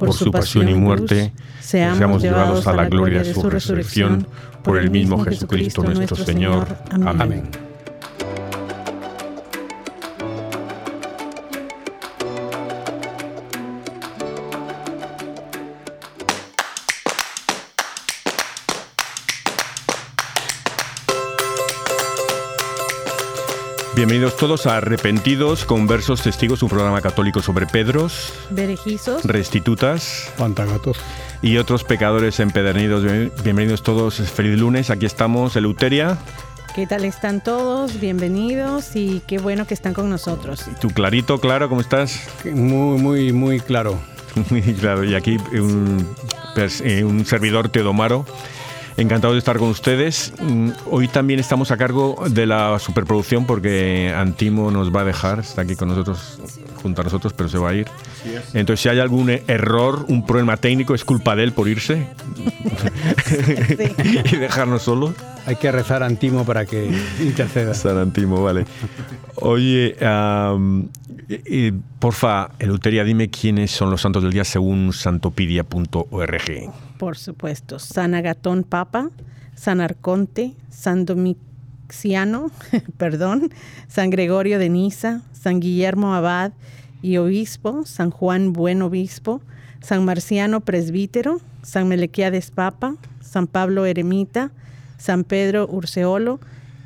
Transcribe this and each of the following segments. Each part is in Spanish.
por su pasión y muerte, seamos llevados a la gloria de su resurrección, por el mismo Jesucristo nuestro Señor. Amén. Bienvenidos todos a Arrepentidos, Conversos, Testigos, un programa católico sobre Pedros, Berejizos, Restitutas, Pantagatos y otros pecadores empedernidos. Bienvenidos todos, feliz lunes, aquí estamos, Eleuteria. ¿Qué tal están todos? Bienvenidos y qué bueno que están con nosotros. ¿Y tú clarito, claro, cómo estás? Muy, muy, muy claro. Muy claro, y aquí un, eh, un servidor Teodomaro. Encantado de estar con ustedes. Mm, hoy también estamos a cargo de la superproducción porque Antimo nos va a dejar, está aquí con nosotros, junto a nosotros, pero se va a ir. Entonces, si hay algún error, un problema técnico, es culpa de él por irse y dejarnos solos. Hay que rezar a Antimo para que interceda. San Antimo, vale. Oye, porfa, Eleuteria, dime quiénes son los santos del día según santopidia.org. Por supuesto, San Agatón Papa, San Arconte, San Domiciano, perdón, San Gregorio de Niza, San Guillermo Abad y Obispo, San Juan Buen Obispo, San Marciano Presbítero, San Melequiades Papa, San Pablo Eremita, San Pedro Urseolo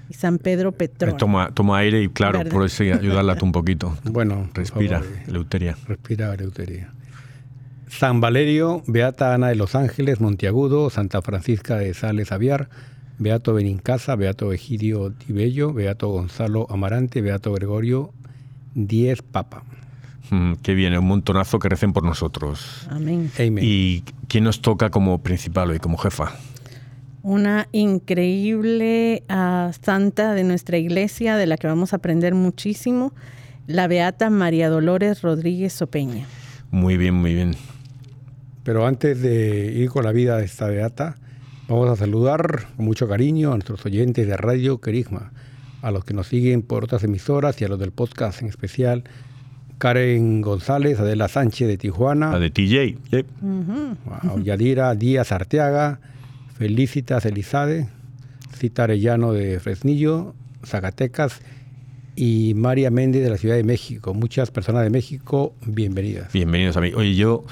y San Pedro Petrón. Toma, toma aire y claro, por eso ayudarla un poquito. Bueno, respira, Eleuteria. Respira, Eleuteria. San Valerio, Beata Ana de los Ángeles, Monteagudo, Santa Francisca de Sales Aviar, Beato Benincasa, Beato Egidio Tibello, Beato Gonzalo Amarante, Beato Gregorio Diez Papa. Mm, qué bien, un montonazo que recen por nosotros. Amén. ¿Y quién nos toca como principal hoy, como jefa? Una increíble ah, santa de nuestra iglesia, de la que vamos a aprender muchísimo, la Beata María Dolores Rodríguez Sopeña. Muy bien, muy bien. Pero antes de ir con la vida de esta beata, vamos a saludar con mucho cariño a nuestros oyentes de Radio Querigma, a los que nos siguen por otras emisoras y a los del podcast en especial. Karen González, Adela Sánchez de Tijuana. La de TJ. Yadira Díaz Arteaga, Felicitas Elizade, Cita Arellano de Fresnillo, Zacatecas y María Méndez de la Ciudad de México. Muchas personas de México, bienvenidas. Bienvenidos a mí. Oye, yo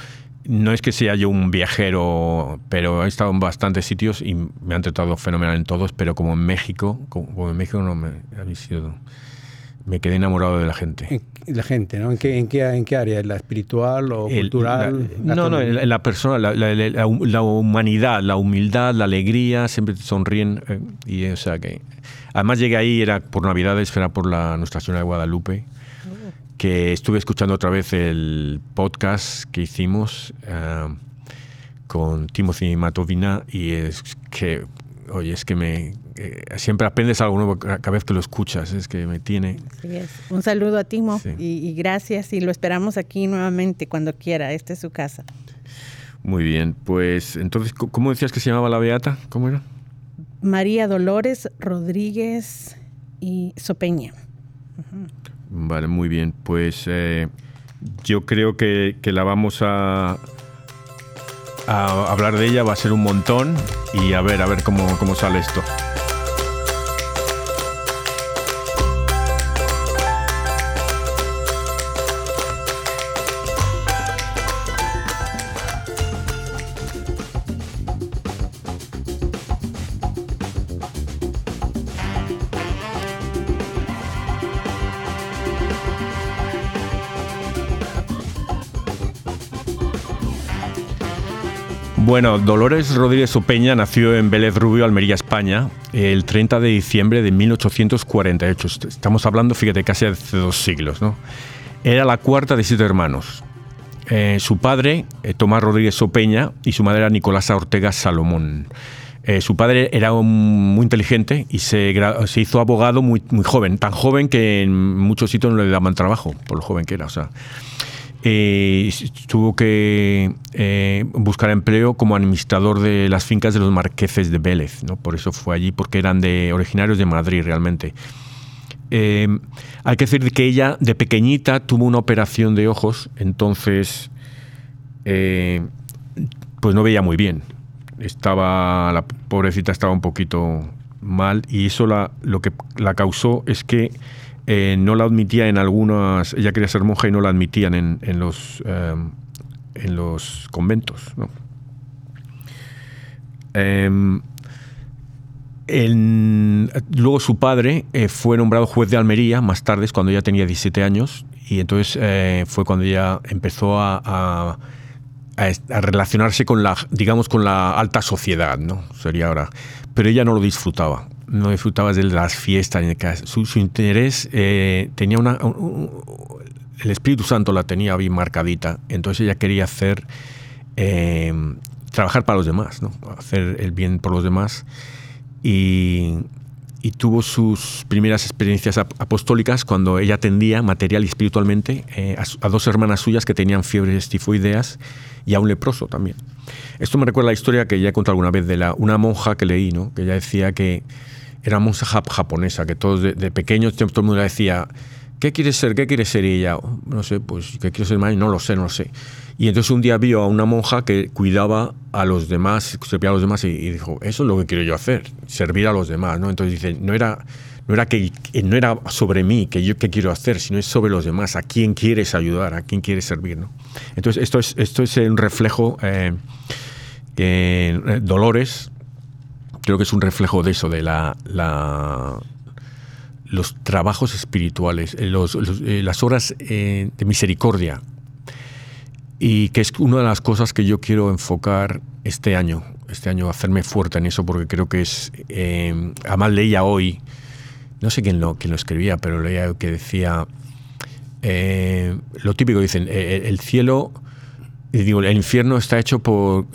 no es que sea yo un viajero, pero he estado en bastantes sitios y me han tratado fenomenal en todos, pero como en México, como en México no me ha sido me quedé enamorado de la gente. La gente, ¿no? ¿En qué, en qué, en qué área? ¿La espiritual o cultural? no, no, en la, persona, la, la, humanidad, la humildad, la alegría, siempre sonríen. Eh, y, o sea, que, además llegué ahí, era por Navidades, era por la Nuestra Señora de Guadalupe que estuve escuchando otra vez el podcast que hicimos uh, con Timothy Matovina y es que, oye, es que me eh, siempre aprendes algo nuevo cada vez que lo escuchas, es que me tiene. Un saludo a Timo y, y, gracias y lo esperamos aquí nuevamente cuando quiera, esta es su casa. Muy bien, pues entonces, ¿cómo decías que se llamaba la Beata? ¿Cómo era? María Dolores Rodríguez y Sopeña. Vale, muy bien. Pues eh, yo creo que, que la vamos a, hablar de ella, va a ser un montón y a ver, a ver cómo, cómo sale esto. Bueno, Dolores Rodríguez Opeña nació en Vélez Rubio, Almería, España, el 30 de diciembre de 1848. Estamos hablando, fíjate, casi hace dos siglos. ¿no? Era la cuarta de siete hermanos. Eh, su padre, eh, Tomás Rodríguez Opeña, y su madre era Nicolasa Ortega Salomón. Eh, su padre era muy inteligente y se, hizo abogado muy, muy joven, tan joven que en muchos sitios no le daban trabajo, por lo joven que era. O sea, eh, tuvo que eh, buscar empleo como administrador de las fincas de los marqueses de Vélez, ¿no? por eso fue allí, porque eran de originarios de Madrid realmente. Eh, hay que decir que ella de pequeñita tuvo una operación de ojos, entonces pues no veía muy bien. Estaba, la pobrecita estaba un poquito mal y eso la, lo que la causó es que eh, no la admitía en algunas, ella quería ser monja y no la admitían en, los, eh, en los conventos. Em, luego su padre eh, fue nombrado juez de Almería más tarde, cuando ella tenía 17 años, y entonces fue cuando ella empezó a, a, relacionarse con la, digamos, con la alta sociedad, ¿no? Sería ahora. Pero ella no lo disfrutaba no disfrutaba de las fiestas. Su, su interés eh, tenía una. el Espíritu Santo la tenía bien marcadita. Entonces ella quería hacer. Eh, trabajar para los demás, ¿no? hacer el bien por los demás. Y, tuvo sus primeras experiencias apostólicas cuando ella atendía material y espiritualmente eh, a, dos hermanas suyas que tenían fiebres tifoideas y a un leproso también. Esto me recuerda la historia que ya he contado alguna vez de la, una monja que leí, ¿no? que ella decía que era monja japonesa, que todos de, pequeños todo el mundo le decía, ¿qué quieres ser? ¿Qué quieres ser? Y ella, no sé, pues, ¿qué quiero ser más? No lo sé, no lo sé. Y entonces un día vio a una monja que cuidaba a los demás, servía a los demás y, dijo, eso es lo que quiero yo hacer, servir a los demás, ¿no? Entonces dice, no era, no era, que, no era sobre mí, que yo qué quiero hacer, sino es sobre los demás, a quién quieres ayudar, a quién quieres servir, ¿no? Entonces esto es, esto es un reflejo eh, que Dolores, creo que es un reflejo de eso, de la, los trabajos espirituales, eh, eh, las horas eh, de misericordia. Y que es una de las cosas que yo quiero enfocar este año, este año hacerme fuerte en eso, porque creo que es, además leía hoy, no sé quién lo, quién lo escribía, pero leía que decía, lo típico, dicen, el cielo y digo, el infierno está hecho por,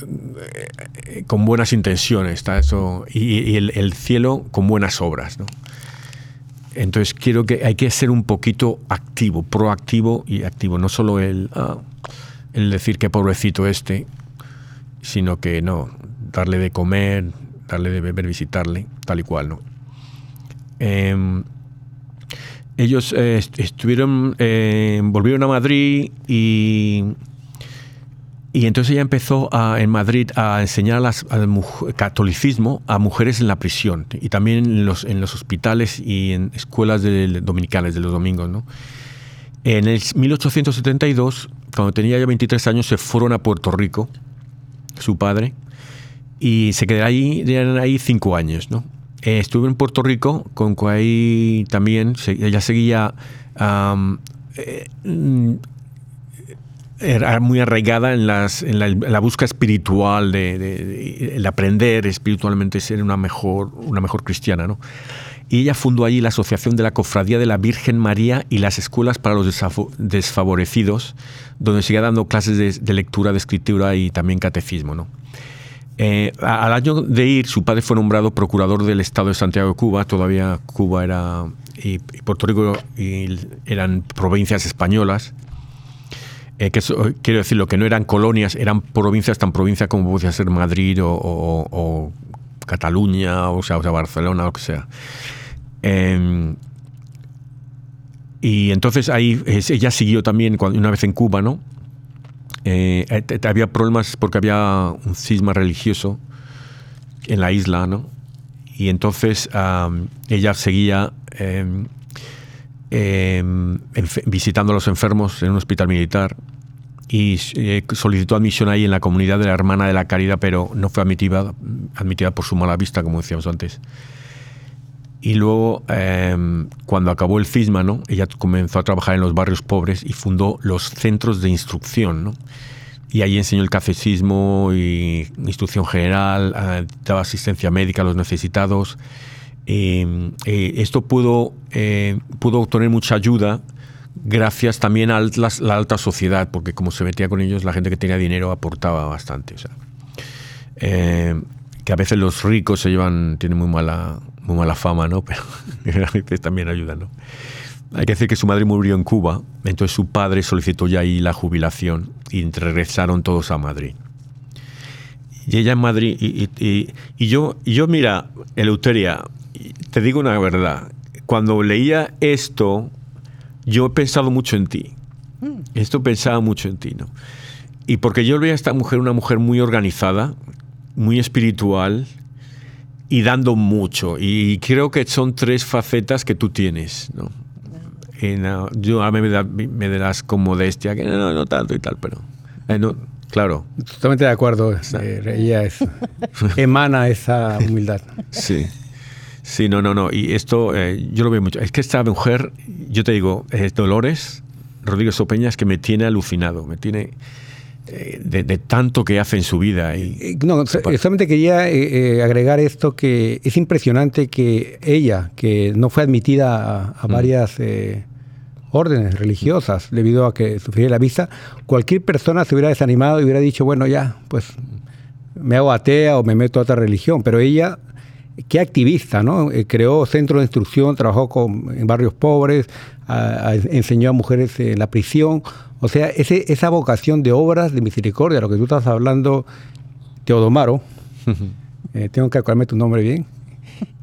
eh, con buenas intenciones, está eso, y, el, cielo con buenas obras. ¿no? Entonces quiero que hay que ser un poquito activo, proactivo y activo, no solo el, ah, el decir que pobrecito este, sino que no, darle de comer, darle de beber, visitarle, tal y cual. ¿no? Em, ellos eh, estuvieron, eh, volvieron a Madrid y y entonces ella empezó en Madrid a enseñar al catolicismo a mujeres en la prisión y también en los, en los hospitales y en escuelas de, dominicales de los domingos. ¿no? En el 1872, cuando tenía ya 23 años, se fueron a Puerto Rico, su padre, y se quedaron ahí, ahí cinco años. ¿no? Eh, estuve en Puerto Rico, con ahí también ella seguía eh, era muy arraigada en, las, en, la, búsqueda espiritual, de, el aprender espiritualmente, ser una mejor, una mejor cristiana. ¿no? Y ella fundó allí la Asociación de la Cofradía de la Virgen María y las Escuelas para los Desfavorecidos, donde seguía dando clases de, lectura, de escritura y también catecismo. ¿no? Eh, al año de ir, su padre fue nombrado procurador del Estado de Santiago de Cuba. Todavía Cuba era y, Puerto Rico eran provincias españolas eh, que quiero decir, lo que no eran colonias, eran provincias tan provincias como podía ser Madrid o, Cataluña, o sea, o sea, Barcelona, o que sea. Em, Y entonces ahí ella siguió también una vez en Cuba, ¿no? Eh, había problemas porque había un cisma religioso en la isla, ¿no? Y entonces ella seguía em, em, visitando a los enfermos en un hospital militar y eh, solicitó admisión ahí en la comunidad de la Hermana de la Caridad, pero no fue admitida, admitida por su mala vista, como decíamos antes. Y luego, em, cuando acabó el cisma, ¿no? ella comenzó a trabajar en los barrios pobres y fundó los centros de instrucción. ¿no? Y ahí enseñó el catecismo y instrucción general, eh, daba asistencia médica a los necesitados. Em, eh, esto pudo, pudo obtener mucha ayuda gracias también a la, alta sociedad, porque como se metía con ellos, la gente que tenía dinero aportaba bastante. O sea, eh, que a veces los ricos se llevan, tienen muy mala, muy mala fama, ¿no? Pero a veces también ayudan, ¿no? Hay que decir que su madre murió en Cuba, entonces su padre solicitó ya ahí la jubilación y regresaron todos a Madrid. Y ella en Madrid, y, yo, y yo, mira, Eleuteria, te digo una verdad, cuando leía esto, yo he pensado mucho en ti. Mm. Esto pensaba mucho en ti, ¿no? Y porque yo veía a esta mujer una mujer muy organizada, muy espiritual y dando mucho. Y creo que son tres facetas que tú tienes, ¿no? yo a mí me, da, me das con modestia, que no, no tanto y tal, pero... Eh, claro. Totalmente de acuerdo. Eh, ella es, emana esa humildad. Sí. Sí, no, no, no. Y esto eh, yo lo veo mucho. Es que esta mujer, yo te digo, es Dolores Rodríguez Opeña, es que me tiene alucinado, me tiene eh, de, tanto que hace en su vida. Y, eh, no, solamente quería agregar esto que es impresionante que ella, que no fue admitida a, mm. varias órdenes religiosas debido a que sufría la vista, cualquier persona se hubiera desanimado y hubiera dicho, bueno, ya, pues me hago atea o me meto a otra religión, pero ella qué activista, ¿no? Eh, creó centros de instrucción, trabajó con, en barrios pobres, enseñó a mujeres en la prisión. O sea, ese, esa vocación de obras de misericordia, lo que tú estás hablando, Teodomaro, eh, tengo que acordarme tu nombre bien,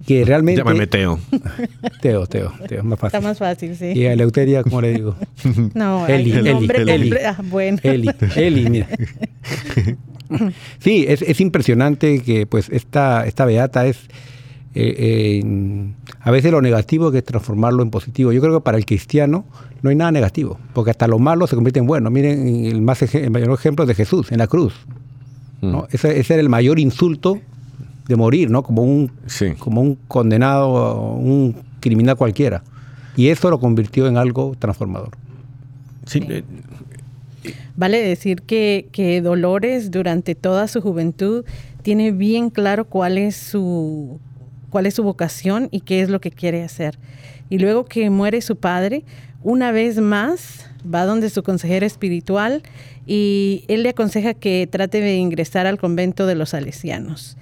que realmente... Llámame Teo. Teo, Teo, Teo, más fácil. Está más fácil, sí. Y a Eleuteria, ¿cómo le digo? No, Eli, el nombre, Eli, ah, bueno. Eli, Eli, mira. Sí, es, impresionante que pues esta, esta beata es... Eh, a veces lo negativo que es transformarlo en positivo. Yo creo que para el cristiano no hay nada negativo, porque hasta lo malo se convierte en bueno. Miren el, más el mayor ejemplo de Jesús en la cruz. Mm. Ese, era el mayor insulto de morir, ¿no? Como un, como un condenado, un criminal cualquiera. Y eso lo convirtió en algo transformador. Sí, eh, Vale decir que, que Dolores durante toda su juventud tiene bien claro cuál es su cuál es su vocación y qué es lo que quiere hacer. Y luego que muere su padre, una vez más va donde su consejero espiritual y él le aconseja que trate de ingresar al convento de los salesianos.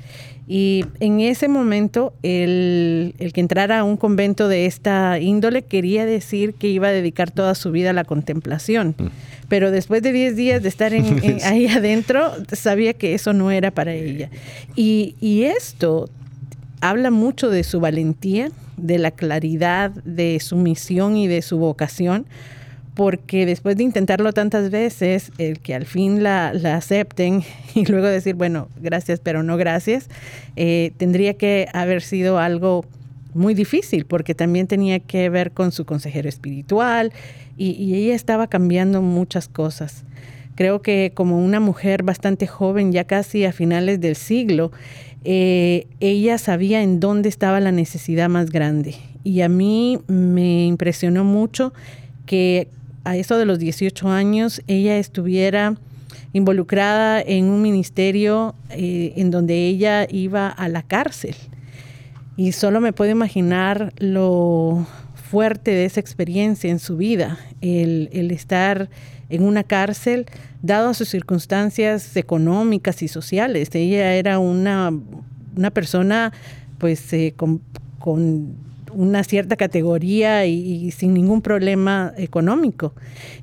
Y en ese momento, el, que entrara a un convento de esta índole quería decir que iba a dedicar toda su vida a la contemplación. Mm. Pero después de 10 días de estar ahí adentro, sabía que eso no era para ella. Y, y esto habla mucho de su valentía, de la claridad de su misión y de su vocación, porque después de intentarlo tantas veces, el que al fin la, acepten y luego decir, bueno, gracias, pero no gracias, eh, tendría que haber sido algo muy difícil, porque también tenía que ver con su consejero espiritual y, ella estaba cambiando muchas cosas. Creo que como una mujer bastante joven, ya casi a finales del siglo, eh, ella sabía en dónde estaba la necesidad más grande. Y a mí me impresionó mucho que a eso de los 18 años ella estuviera involucrada en un ministerio eh, en donde ella iba a la cárcel. Y solo me puedo imaginar lo fuerte de esa experiencia en su vida, el, estar en una cárcel, dado a sus circunstancias económicas y sociales. Ella era una, persona pues eh, con una cierta categoría y, sin ningún problema económico.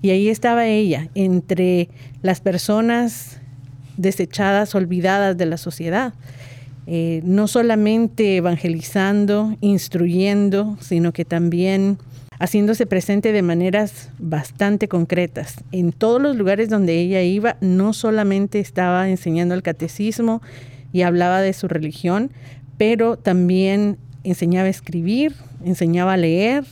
Y ahí estaba ella, entre las personas desechadas, olvidadas de la sociedad. Eh, no solamente evangelizando, instruyendo, sino que también haciéndose presente de maneras bastante concretas. En todos los lugares donde ella iba, no solamente estaba enseñando el catecismo y hablaba de su religión, pero también enseñaba a escribir, enseñaba a leer.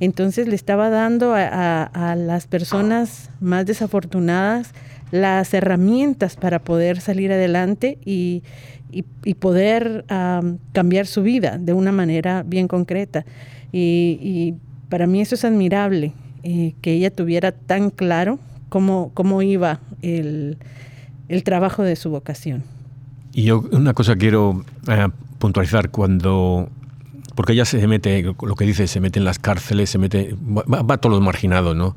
Entonces le estaba dando a, las personas más desafortunadas las herramientas para poder salir adelante y, poder cambiar su vida de una manera bien concreta. Y, para mí eso es admirable, eh, que ella tuviera tan claro cómo, cómo iba el, trabajo de su vocación. Y yo una cosa quiero eh, puntualizar cuando porque ella se mete, lo que dice, se mete en las cárceles, se mete, va, a todos los marginados, ¿no?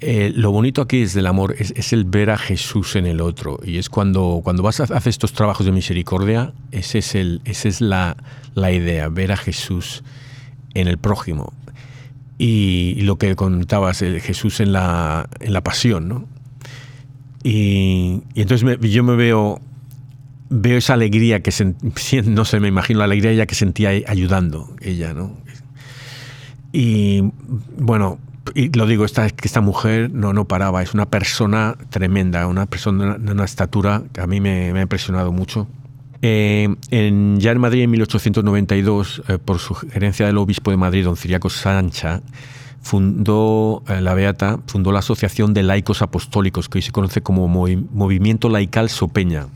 Eh, lo bonito aquí es del amor, es, el ver a Jesús en el otro. Y es cuando, cuando vas a hacer estos trabajos de misericordia, ese es el, esa es la, la idea, ver a Jesús en el prójimo. Y, lo que contabas, el Jesús en la, en la pasión, ¿no? Y, entonces yo me veo, veo esa alegría que no sé, me imagino la alegría ella que sentía ayudando ella, ¿no? Y bueno, y lo digo, esta, esta mujer no, no paraba, es una persona tremenda, una persona de una estatura que a mí me, me ha impresionado mucho. Eh, en, ya en Madrid, en 1892, eh, por sugerencia del obispo de Madrid, don Ciriaco Sancha, fundó eh, la Beata, fundó la Asociación de Laicos Apostólicos, que hoy se conoce como Movimiento Laical Sopeña.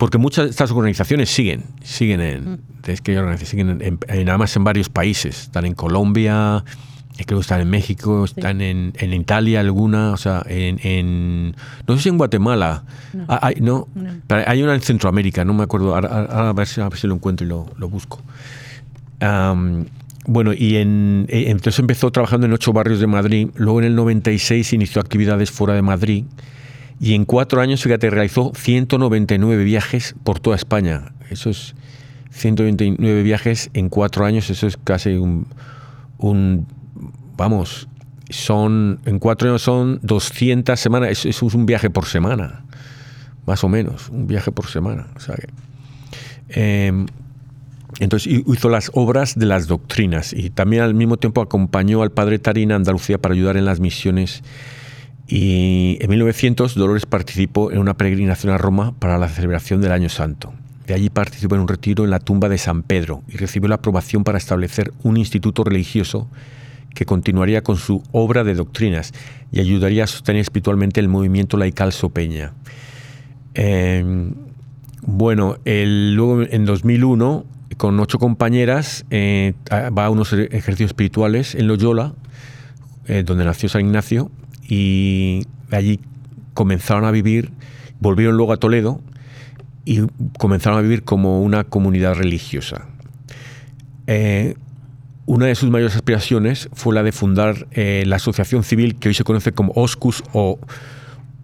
Porque muchas de estas organizaciones siguen, siguen en, es que siguen en, nada más en varios países. Están en Colombia, creo que están en México, están en, en, Italia alguna, o sea, en, no sé si en Guatemala, no, ah, hay, no, hay una en Centroamérica, no me acuerdo, a, ver, si, a ver si lo encuentro y lo, lo busco. bueno, y en, eh, entonces empezó trabajando en ocho barrios de Madrid, luego en el 96 inició actividades fuera de Madrid y en cuatro años, fíjate, realizó 199 viajes por toda España. Eso es 129 viajes en cuatro años, eso es casi un, un vamos, son, en cuatro años son 200 semanas, es, un viaje por semana, más o menos, un viaje por semana. Em, entonces hizo las obras de las doctrinas y también al mismo tiempo acompañó al padre Tarina a Andalucía para ayudar en las misiones. Y en 1900 Dolores participó en una peregrinación a Roma para la celebración del Año Santo. De allí participó en un retiro en la tumba de San Pedro y recibió la aprobación para establecer un instituto religioso que continuaría con su obra de doctrinas y ayudaría a sostener espiritualmente el movimiento laical sopeña. Em, bueno, luego en 2001, con ocho compañeras, eh, va a unos ejercicios espirituales en Loyola, eh, donde nació San Ignacio, y allí comenzaron a vivir, volvieron luego a Toledo y comenzaron a vivir como una comunidad religiosa. Eh, una de sus mayores aspiraciones fue la de fundar eh, la asociación civil que hoy se conoce como OSCUS o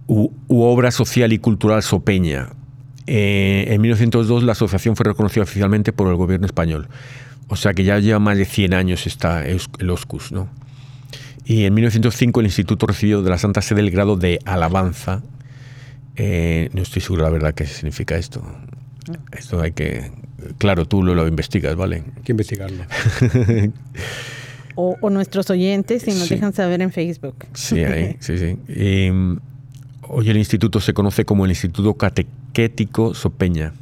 u, Obra Social y Cultural Sopeña. Eh, en 1902 la asociación fue reconocida oficialmente por el gobierno español. O sea que ya lleva más de 100 años está el OSCUS. ¿no? Y en 1905 el instituto recibió de la Santa Sede el grado de alabanza. Eh, no estoy seguro la verdad qué significa esto. Esto hay que Claro, tú lo, investigas, ¿vale? Hay que investigarlo. o, nuestros oyentes, si nos dejan saber en Facebook. Sí, ahí, sí, sí. hoy el instituto se conoce como el Instituto Catequético Sopeña.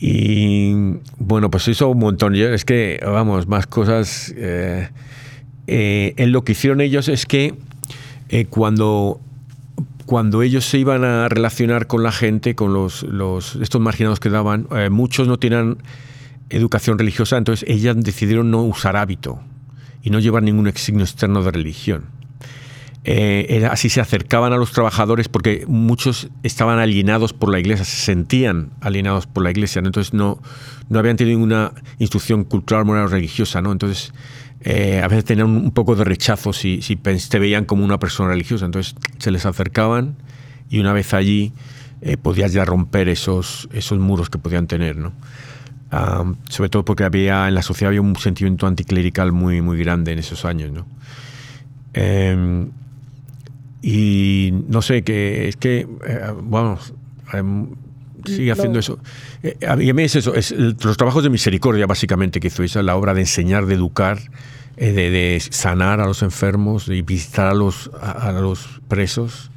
Y bueno, pues hizo un montón. Es que, vamos, más cosas. Eh, eh, en lo que hicieron ellos es que eh, cuando cuando ellos se iban a relacionar con la gente, con los, estos marginados que daban, eh, muchos no tenían educación religiosa, entonces ellas decidieron no usar hábito y no llevar ningún signo externo de religión. Eh, así se acercaban a los trabajadores porque muchos estaban alienados por la iglesia, se sentían alienados por la iglesia, entonces no, no habían tenido ninguna instrucción cultural, moral o religiosa, ¿no? Entonces eh, a veces tenían un poco de rechazo si, si te veían como una persona religiosa. Entonces se les acercaban y una vez allí eh, podías ya romper esos, esos muros que podían tener. ¿no? sobre todo porque había en la sociedad había un sentimiento anticlerical muy, muy grande en esos años. ¿no? Em, y no sé, que es que, eh, vamos, em, sigue haciendo eso. Eh, a mí es eso, es los trabajos de misericordia básicamente que hizo esa, la obra de enseñar, de educar, eh, de, sanar a los enfermos, de visitar a los, a, los presos.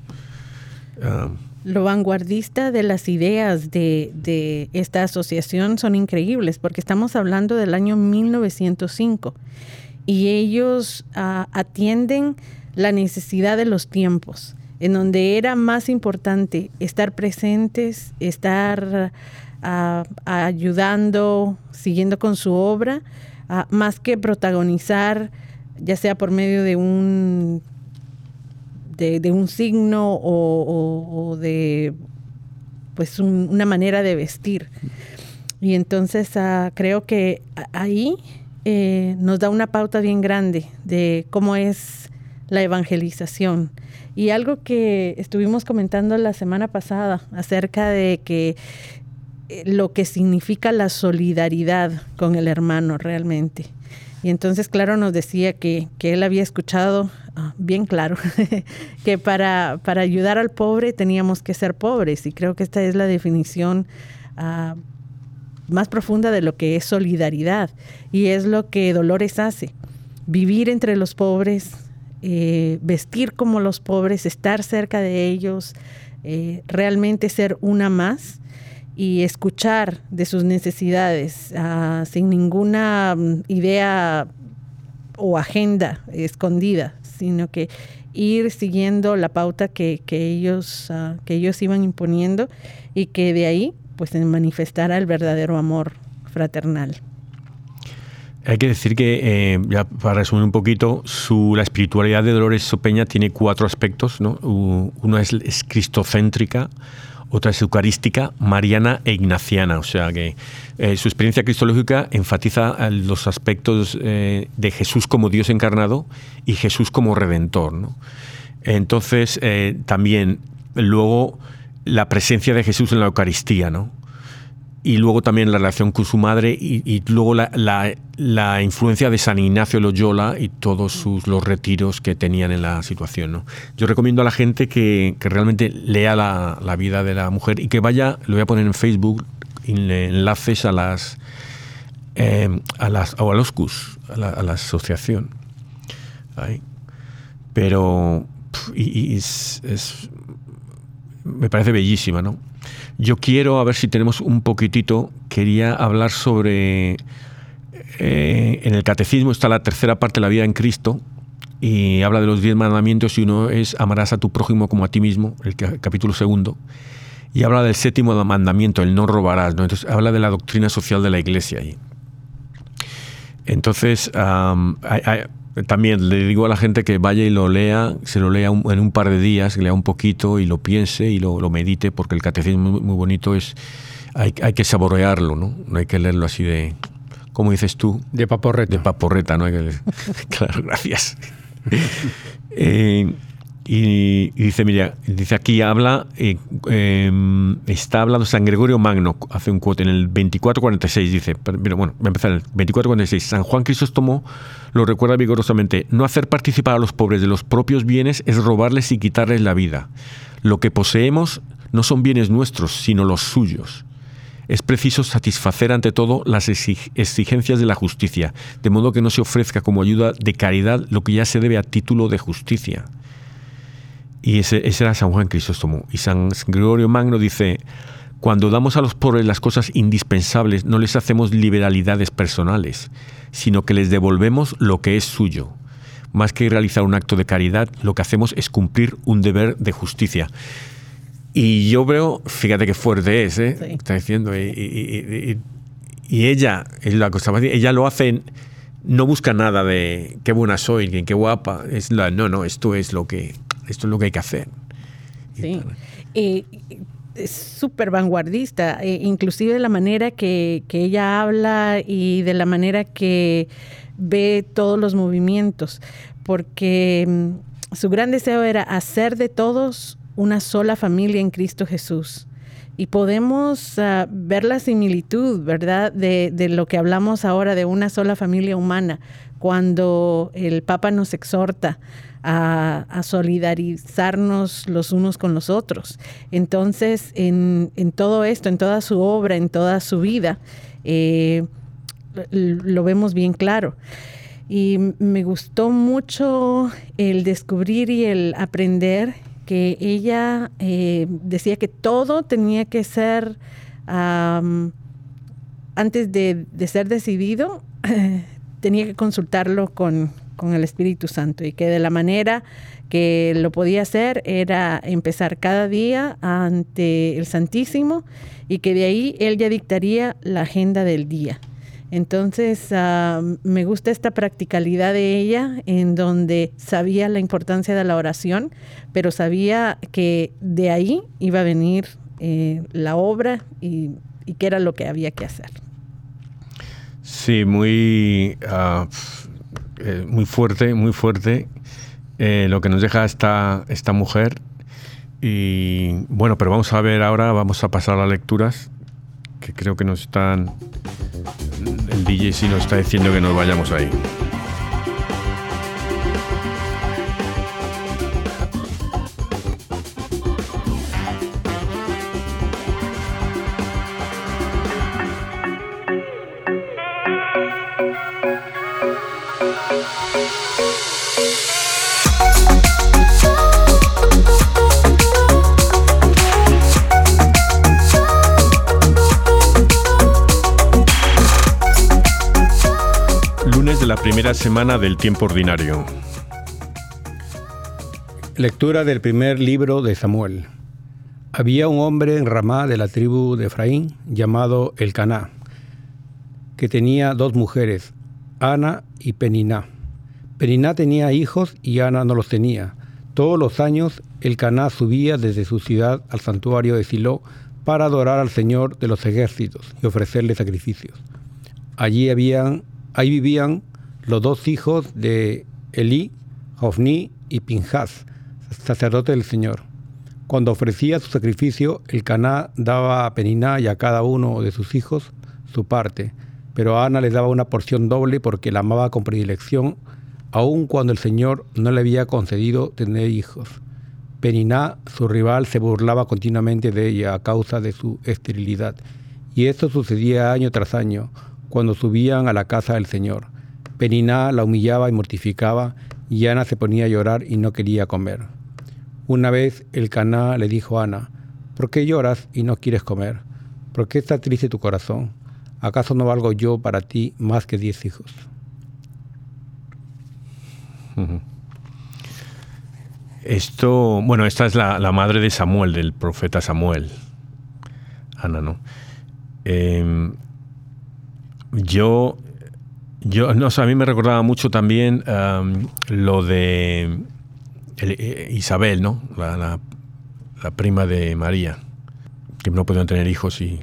Ah. lo vanguardista de las ideas de, de, esta asociación son increíbles, porque estamos hablando del año 1905 y ellos ah, atienden la necesidad de los tiempos en donde era más importante estar presentes, estar ah, ayudando, siguiendo con su obra, ah, más que protagonizar, ya sea por medio de un, de, un signo o, de pues una manera de vestir. Y entonces ah, creo que ahí eh, nos da una pauta bien grande de cómo es la evangelización y algo que estuvimos comentando la semana pasada acerca de que eh, lo que significa la solidaridad con el hermano realmente. Y entonces, claro, nos decía que, él había escuchado, ah, bien claro, que para, para, ayudar al pobre teníamos que ser pobres. Y creo que esta es la definición ah, más profunda de lo que es solidaridad. Y es lo que Dolores hace. Vivir entre los pobres, eh, vestir como los pobres, estar cerca de ellos, eh, realmente ser una más y escuchar de sus necesidades ah, sin ninguna mm, idea o agenda escondida, sino que ir siguiendo la pauta que, ellos, ah, que ellos iban imponiendo y que de ahí pues manifestara el verdadero amor fraternal. Hay que decir que, eh, para resumir un poquito, la espiritualidad de Dolores Sopeña tiene cuatro aspectos. ¿no? Una es, es, cristocéntrica, otra es eucarística, mariana e ignaciana. O sea que eh, su experiencia cristológica enfatiza los aspectos eh, de Jesús como Dios encarnado y Jesús como redentor. ¿no? Entonces, también luego la presencia de Jesús en la Eucaristía, ¿no? Y luego también la relación con su madre y, luego la, influencia de San Ignacio Loyola y todos sus, los retiros que tenían en la situación. ¿no? Yo recomiendo a la gente que, realmente lea la, vida de la mujer y que vaya, lo voy a poner en Facebook, enlaces a las eh, a las a los CUS, a la, asociación. Pero y, es, me parece bellísima, ¿no? Yo quiero, a ver si tenemos un poquitito, quería hablar sobre, eh, en el catecismo está la tercera parte de la vida en Cristo y habla de los diez mandamientos y uno es amarás a tu prójimo como a ti mismo, el capítulo segundo, y habla del séptimo mandamiento, el no robarás, ¿no? entonces habla de la doctrina social de la iglesia ahí. Entonces, también le digo a la gente que vaya y lo lea, se lo lea en un par de días, que lea un poquito y lo piense y lo, medite, porque el catecismo muy, muy bonito es, hay, hay, que saborearlo, ¿no? No hay que leerlo así de, ¿cómo dices tú? De paporreta. De paporreta, ¿no? Hay que, claro, gracias. eh, y, dice, mira, dice aquí habla, eh, em, está hablando San Gregorio Magno, hace un quote en el 2446, dice, bueno, voy a empezar en el 2446, San Juan Crisóstomo lo recuerda vigorosamente, no hacer participar a los pobres de los propios bienes es robarles y quitarles la vida. Lo que poseemos no son bienes nuestros, sino los suyos. Es preciso satisfacer ante todo las exigencias de la justicia, de modo que no se ofrezca como ayuda de caridad lo que ya se debe a título de justicia. Y ese, era San Juan Crisóstomo. Y San Gregorio Magno dice, cuando damos a los pobres las cosas indispensables, no les hacemos liberalidades personales, sino que les devolvemos lo que es suyo. Más que realizar un acto de caridad, lo que hacemos es cumplir un deber de justicia. Y yo veo, fíjate qué fuerte es, ¿eh? está diciendo, y, ella, la cosa, ella lo hace, no busca nada de qué buena soy, qué guapa, es la, no, no, esto es lo que esto es lo que hay que hacer. Sí. es súper vanguardista, e inclusive la manera que, ella habla y de la manera que ve todos los movimientos, porque mm, su gran deseo era hacer de todos una sola familia en Cristo Jesús. y podemos ah, ver la similitud, ¿verdad?, de, de, lo que hablamos ahora de una sola familia humana, cuando el Papa nos exhorta a, solidarizarnos los unos con los otros. Entonces, en, todo esto, en toda su obra, en toda su vida, eh, lo vemos bien claro. Y me gustó mucho el descubrir y el aprender que ella eh, decía que todo tenía que ser, antes de, de, ser decidido, tenía que consultarlo con, con, el Espíritu Santo y que de la manera que lo podía hacer era empezar cada día ante el Santísimo y que de ahí él ya dictaría la agenda del día. Entonces, uh, me gusta esta practicalidad de ella en donde sabía la importancia de la oración, pero sabía que de ahí iba a venir eh, la obra y, y qué era lo que había que hacer. Sí, muy, uh, eh, muy fuerte, muy fuerte eh, lo que nos deja esta, esta mujer. Y bueno, pero vamos a ver ahora, vamos a pasar a las lecturas, que creo que nos están el DJ sí nos está diciendo que nos vayamos ahí. Semana del tiempo ordinario. Lectura del primer libro de Samuel. Había un hombre en Ramá de la tribu de Efraín llamado Elcaná, que tenía dos mujeres, Ana y Peniná. Peniná tenía hijos y Ana no los tenía. Todos los años Elcaná subía desde su ciudad al santuario de Silo para adorar al Señor de los ejércitos y ofrecerle sacrificios. Allí habían, ahí vivían los dos hijos de Elí, Hofni y Pinjas, sacerdote del Señor. Cuando ofrecía su sacrificio, el Caná daba a Peniná y a cada uno de sus hijos su parte, pero a Ana le daba una porción doble porque la amaba con predilección, aun cuando el Señor no le había concedido tener hijos. Peniná, su rival, se burlaba continuamente de ella a causa de su esterilidad, y esto sucedía año tras año, cuando subían a la casa del Señor. Peniná la humillaba y mortificaba, y Ana se ponía a llorar y no quería comer. Una vez el Caná le dijo a Ana, ¿por qué lloras y no quieres comer? ¿Por qué está triste tu corazón? ¿Acaso no valgo yo para ti más que diez hijos? Esto, bueno, esta es la, madre de Samuel, del profeta Samuel. Ana, ¿no? Eh, yo yo, no, a mí me recordaba mucho también um, lo de eh, Isabel, ¿no? La, la, la, prima de María, que no pudieron tener hijos y...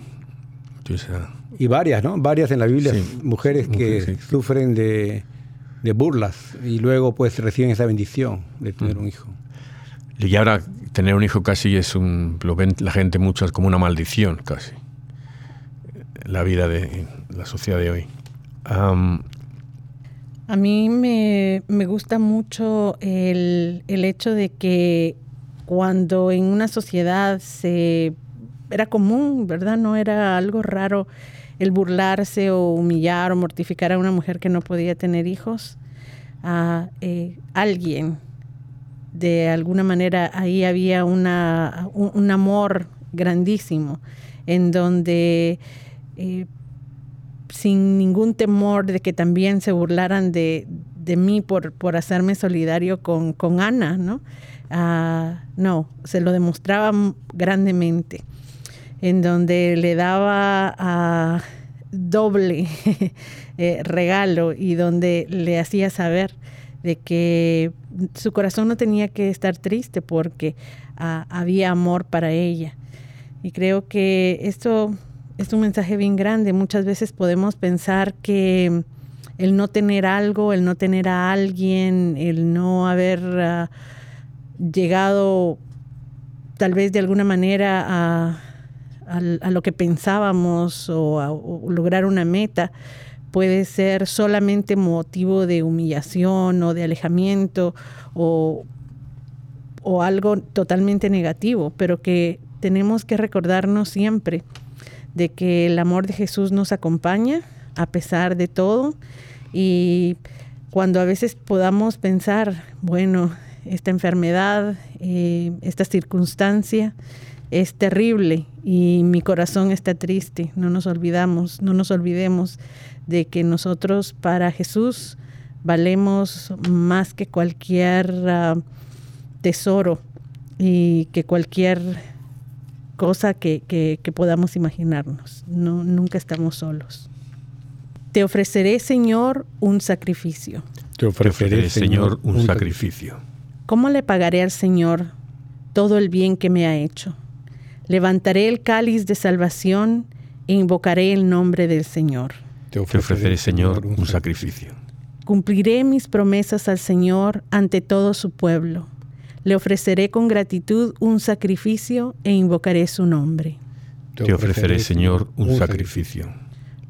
y varias, ¿no? Varias en la Biblia, sí, mujeres que sí. sufren de, de, burlas y luego pues reciben esa bendición de tener mm. un hijo. Y ahora tener un hijo casi es un... lo ven la gente muchas como una maldición casi. La vida de la sociedad de hoy. A mí me, me gusta mucho el, el, hecho de que cuando en una sociedad se era común, ¿verdad? No era algo raro el burlarse o humillar o mortificar a una mujer que no podía tener hijos. A eh, alguien, de alguna manera, ahí había una, un, un amor grandísimo en donde eh, sin ningún temor de que también se burlaran de, de mí por, por hacerme solidario con, con Ana, ¿no? Uh, no, se lo demostraba grandemente, en donde le daba uh, doble eh, regalo y donde le hacía saber de que su corazón no tenía que estar triste porque uh, había amor para ella. Y creo que esto es un mensaje bien grande. Muchas veces podemos pensar que el no tener algo, el no tener a alguien, el no haber uh, llegado tal vez de alguna manera a, lo que pensábamos o, a, lograr una meta puede ser solamente motivo de humillación o de alejamiento o, o algo totalmente negativo, pero que tenemos que recordarnos siempre de que el amor de Jesús nos acompaña a pesar de todo y cuando a veces podamos pensar, bueno, esta enfermedad, eh, esta circunstancia es terrible y mi corazón está triste. No nos olvidamos, no nos olvidemos de que nosotros para Jesús valemos más que cualquier tesoro y que cualquier cosa que, que, podamos imaginarnos. No, nunca estamos solos. Te ofreceré, Señor, un sacrificio. Te ofreceré, Señor, un sacrificio. ¿Cómo le pagaré al Señor todo el bien que me ha hecho? Levantaré el cáliz de salvación e invocaré el nombre del Señor. Te ofreceré, Señor, un sacrificio. Cumpliré mis promesas al Señor ante todo su pueblo. Le ofreceré con gratitud un sacrificio e invocaré su nombre. Te ofreceré, Señor, un sacrificio.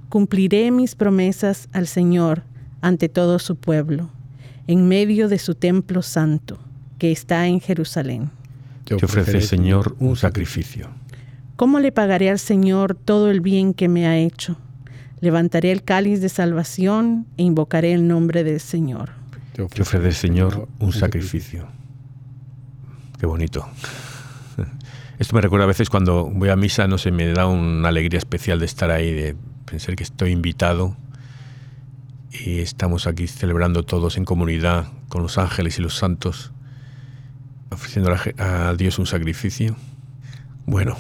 Cumpliré mis promesas al Señor ante todo su pueblo, en medio de su templo santo que está en Jerusalén. Te ofrece, Señor, un sacrificio. ¿Cómo le pagaré al Señor todo el bien que me ha hecho? Levantaré el cáliz de salvación e invocaré el nombre del Señor. Te ofrece, Señor, un sacrificio. Qué bonito. Esto me recuerda a veces cuando voy a misa, no sé, me da una alegría especial de estar ahí, de pensar que estoy invitado y estamos aquí celebrando todos en comunidad con los ángeles y los santos ofreciendo a Dios un sacrificio. Bueno,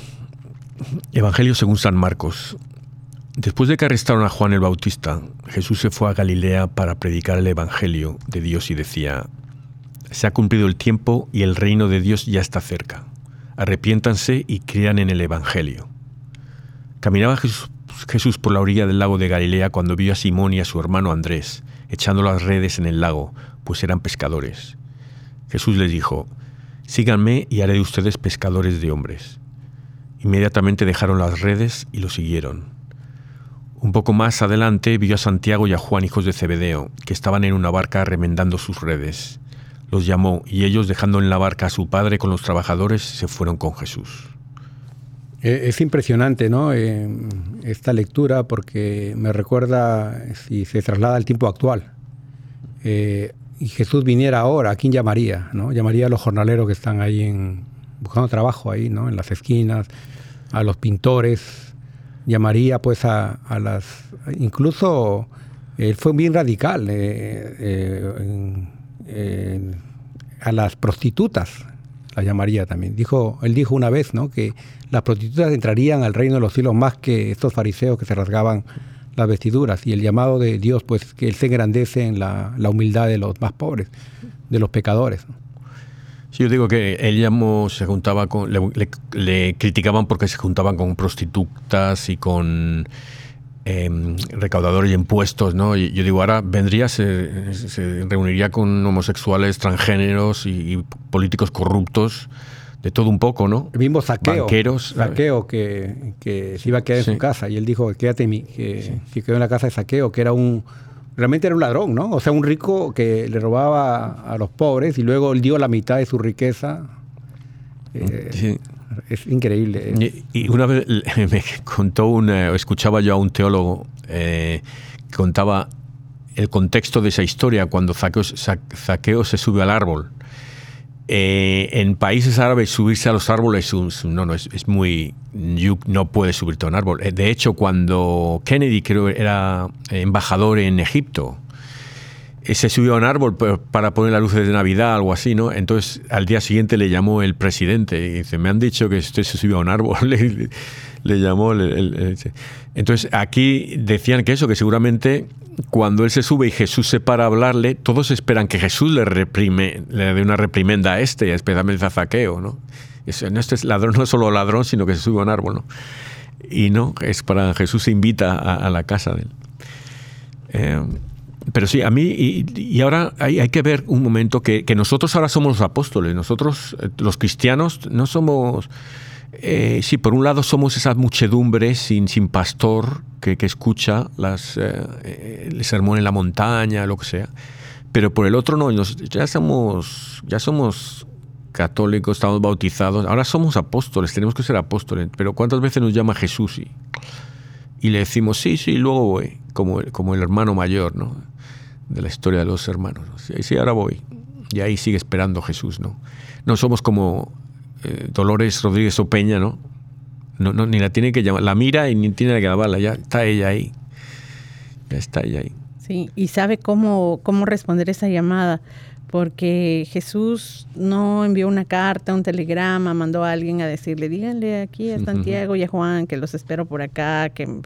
Evangelio según San Marcos. Después de que arrestaron a Juan el Bautista, Jesús se fue a Galilea para predicar el Evangelio de Dios y decía, se ha cumplido el tiempo y el reino de Dios ya está cerca. Arrepiéntanse y crean en el Evangelio. Caminaba Jesús, Jesús por la orilla del lago de Galilea cuando vio a Simón y a su hermano Andrés echando las redes en el lago, pues eran pescadores. Jesús les dijo, Síganme y haré de ustedes pescadores de hombres. Inmediatamente dejaron las redes y lo siguieron. Un poco más adelante vio a Santiago y a Juan, hijos de Zebedeo, que estaban en una barca remendando sus redes. Los llamó y ellos, dejando en la barca a su padre con los trabajadores, se fueron con Jesús. Eh, es impresionante, ¿no? Eh, esta lectura porque me recuerda si se traslada al tiempo actual. Eh, y Jesús viniera ahora, ¿a quién llamaría? ¿no? Llamaría a los jornaleros que están ahí en, buscando trabajo ahí, ¿no? En las esquinas, a los pintores, llamaría pues a, las... Incluso él fue bien radical eh, a las prostitutas, las llamaría también. Dijo, él dijo una vez, ¿no? Que las prostitutas entrarían al reino de los cielos más que estos fariseos que se rasgaban las vestiduras y el llamado de Dios, pues que Él se engrandece en la, humildad de los más pobres, de los pecadores. Sí, yo digo que él se juntaba con, le, criticaban porque se juntaban con prostitutas y con em, recaudadores de impuestos, ¿no? Y yo digo, ahora vendría, se, se reuniría con homosexuales, transgéneros y políticos corruptos de todo un poco, ¿no? El mismo saqueo. Banqueros. Saqueo que, que se iba a quedar en su casa y él dijo, quédate en mi, que, quedó en la casa de saqueo, que era un, realmente era un ladrón, ¿no? O sea, un rico que le robaba a los pobres y luego él dio la mitad de su riqueza. Eh, es increíble. Y, una vez me contó una, escuchaba yo a un teólogo eh, que contaba el contexto de esa historia cuando Zaqueo se sube al árbol eh, en países árabes subirse a los árboles no, no, es, muy... no puedes subirte a un árbol. Eh, de hecho, cuando Kennedy creo era embajador en Egipto, se subió a un árbol para poner las luces de Navidad, algo así, ¿no? Entonces al día siguiente le llamó el presidente y dice, me han dicho que usted se subió a un árbol. le, llamó Entonces aquí decían que eso, que seguramente cuando él se sube y Jesús se para a hablarle, todos esperan que Jesús le reprime, le dé una reprimenda a este, especialmente a Zaqueo, ¿no? Este es ladrón, no es solo ladrón, sino que se sube a un árbol, ¿no? Y no, es para Jesús se invita a, la casa de él. Eh, pero sí, a mí, y, ahora hay, hay, que ver un momento que, que, nosotros ahora somos los apóstoles, nosotros, eh, los cristianos, no somos Eh, sí, por un lado somos esa muchedumbre sin, sin pastor que, que escucha las, eh, el sermón en la montaña, lo que sea. Pero por el otro no, ya somos, ya somos católicos, estamos bautizados, ahora somos apóstoles, tenemos que ser apóstoles. Pero ¿cuántas veces nos llama Jesús y, y le decimos, sí, sí, luego voy, como, como el hermano mayor, ¿no? De la historia de los hermanos. Sí, sí, ahora voy. Y ahí sigue esperando Jesús, ¿no? No somos como eh, Dolores Rodríguez Opeña, ¿no? No, ¿no? Ni la tiene que llamar, la mira y ni tiene que llamarla, ya está ella ahí. Ya está ella ahí. Sí, y sabe cómo, cómo responder esa llamada, porque Jesús no envió una carta, un telegrama, mandó a alguien a decirle, díganle aquí a Santiago y a Juan que los espero por acá, que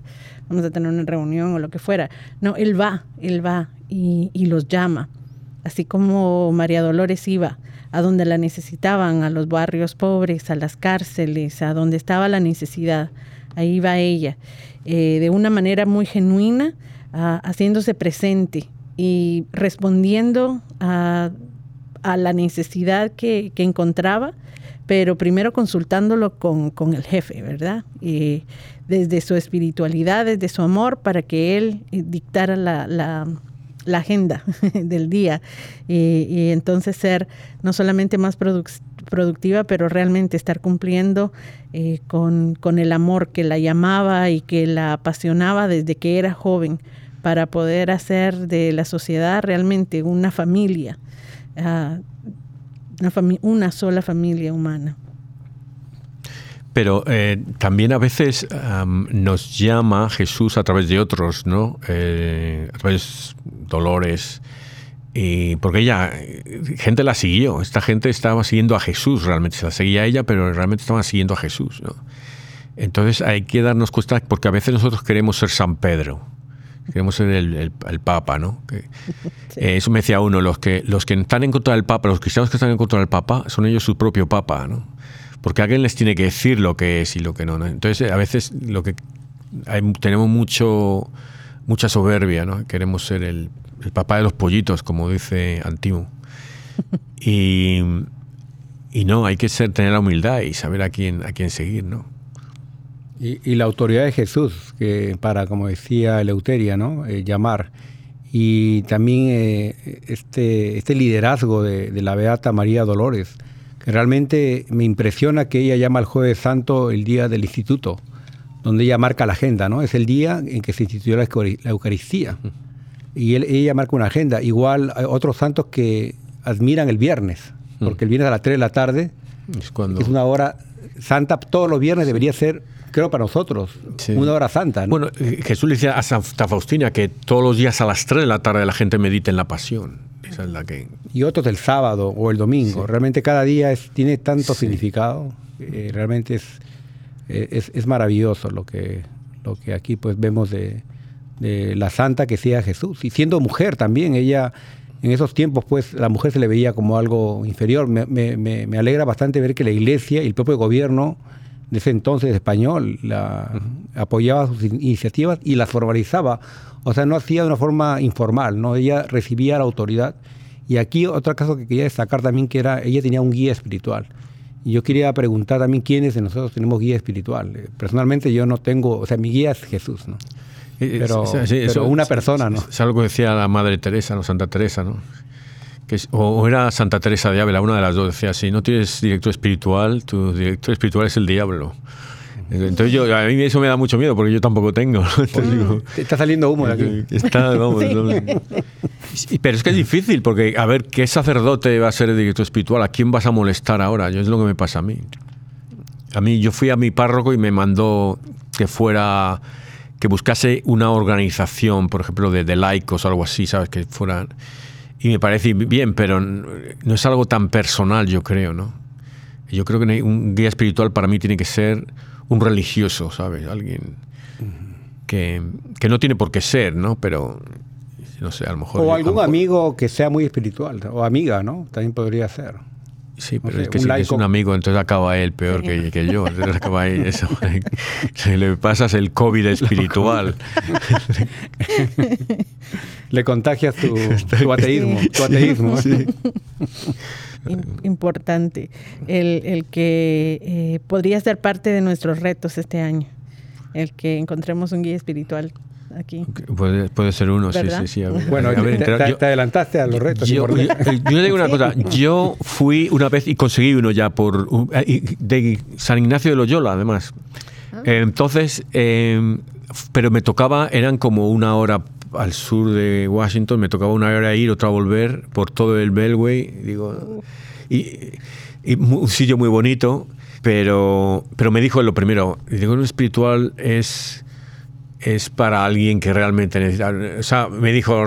vamos a tener una reunión o lo que fuera. No, Él va, Él va y, los llama, así como María Dolores iba a donde la necesitaban, a los barrios pobres, a las cárceles, a donde estaba la necesidad. Ahí va ella, eh, de una manera muy genuina, haciéndose presente y respondiendo a, a la necesidad que, que, encontraba, pero primero consultándolo con, con el jefe, ¿verdad? Y desde su espiritualidad, desde su amor, para que él dictara la, la agenda del día y, entonces ser no solamente más produc productiva, pero realmente estar cumpliendo eh, con, con, el amor que la llamaba y que la apasionaba desde que era joven para poder hacer de la sociedad realmente una familia, uh, una, sola familia humana. Pero eh, también a veces um, nos llama Jesús a través de otros, ¿no? Eh, a través de Dolores. Y porque ella, gente la siguió. Esta gente estaba siguiendo a Jesús realmente. Se la seguía a ella, pero realmente estaban siguiendo a Jesús. Entonces hay que darnos cuenta, porque a veces nosotros queremos ser San Pedro. Queremos ser el, el, el Papa, ¿no? Que, sí. eh, eso me decía uno, los que, los que están en contra del Papa, los cristianos que están en contra del Papa, son ellos su propio Papa, ¿no? porque alguien les tiene que decir lo que es y lo que no. ¿no? Entonces, a veces lo que hay, tenemos mucho mucha soberbia, ¿no? Queremos ser el, el papá de los pollitos, como dice Antimo. Y, y, no, hay que ser, tener la humildad y saber a quién, a quién seguir, ¿no? Y, y la autoridad de Jesús, que para, como decía Eleuteria, ¿no? Eh, llamar. Y también eh, este, este liderazgo de, de la Beata María Dolores, Realmente me impresiona que ella llama al Jueves Santo el día del instituto, donde ella marca la agenda, ¿no? Es el día en que se instituyó la Eucaristía. Y él, ella marca una agenda. Igual hay otros santos que admiran el viernes, porque el viernes a las 3 de la tarde es, cuando... es una hora santa. Todos los viernes debería ser creo para nosotros, sí. una hora santa. ¿no? Bueno, Jesús le decía a Santa Faustina que todos los días a las 3 de la tarde la gente medita en la pasión. Esa es la que... Y otros el sábado o el domingo. Sí. Realmente cada día es, tiene tanto sí. significado. Eh, realmente es, es, es, maravilloso lo que, lo que aquí pues vemos de, de la santa que sea Jesús. Y siendo mujer también, ella en esos tiempos, pues, la mujer se le veía como algo inferior. Me, me, me, alegra bastante ver que la iglesia y el propio gobierno de ese entonces español la, uh -huh. apoyaba sus iniciativas y las formalizaba. O sea, no hacía de una forma informal, ¿no? Ella recibía la autoridad. Y aquí otro caso que quería destacar también que era, ella tenía un guía espiritual. Y yo quería preguntar también quiénes de nosotros tenemos guía espiritual. Personalmente yo no tengo, o sea, mi guía es Jesús, ¿no? Pero, sí, sí, pero eso, una persona, ¿no? Es algo que decía la Madre Teresa, ¿no? Santa Teresa, ¿no? Que es, o, era Santa Teresa de Ávila, una de las dos, decía, si no tienes director espiritual, tu director espiritual es el diablo. Entonces yo, a mí eso me da mucho miedo porque yo tampoco tengo. Entonces, digo, Te está saliendo humo de aquí. Está, vamos, sí. Pero es que es difícil porque, a ver, ¿qué sacerdote va a ser el director espiritual? ¿A quién vas a molestar ahora? Yo, es lo que me pasa a mí. A mí, yo fui a mi párroco y me mandó que fuera, que buscase una organización, por ejemplo, de, de laicos o algo así, ¿sabes? Que fueran... Y me parece bien, pero no es algo tan personal, yo creo, ¿no? Yo creo que un guía espiritual para mí tiene que ser un religioso, ¿sabes? Alguien que, que, no tiene por qué ser, ¿no? Pero, no sé, a lo mejor... O algún mejor... amigo que sea muy espiritual, o amiga, ¿no? También podría ser. Sí, pero No sé, es que si es un amigo, entonces acaba él peor que, que yo. Entonces acaba ahí eso. Si le pasas el COVID espiritual. Le contagias tu, tu ateísmo. Tu ateísmo. im- importante, el, el que eh, podría ser parte de nuestros retos este año, el que encontremos un guía espiritual aquí. Puede, puede ser uno, sí, ¿Verdad? sí, sí. A ver, Bueno, a ver, te, entera- te- yo- te adelantaste a los retos. Yo, yo, importantes. yo digo una cosa, yo fui una vez y conseguí uno ya por un- eh, de San Ignacio de Loyola, además. Eh, Entonces, eh, pero me tocaba, eran como una hora al sur de Washington, me tocaba una hora ir, otra volver por todo el Beltway, digo, y, y un sitio muy bonito, pero, pero me dijo lo primero, digo, lo espiritual es es para alguien que realmente necesita. O sea, me dijo,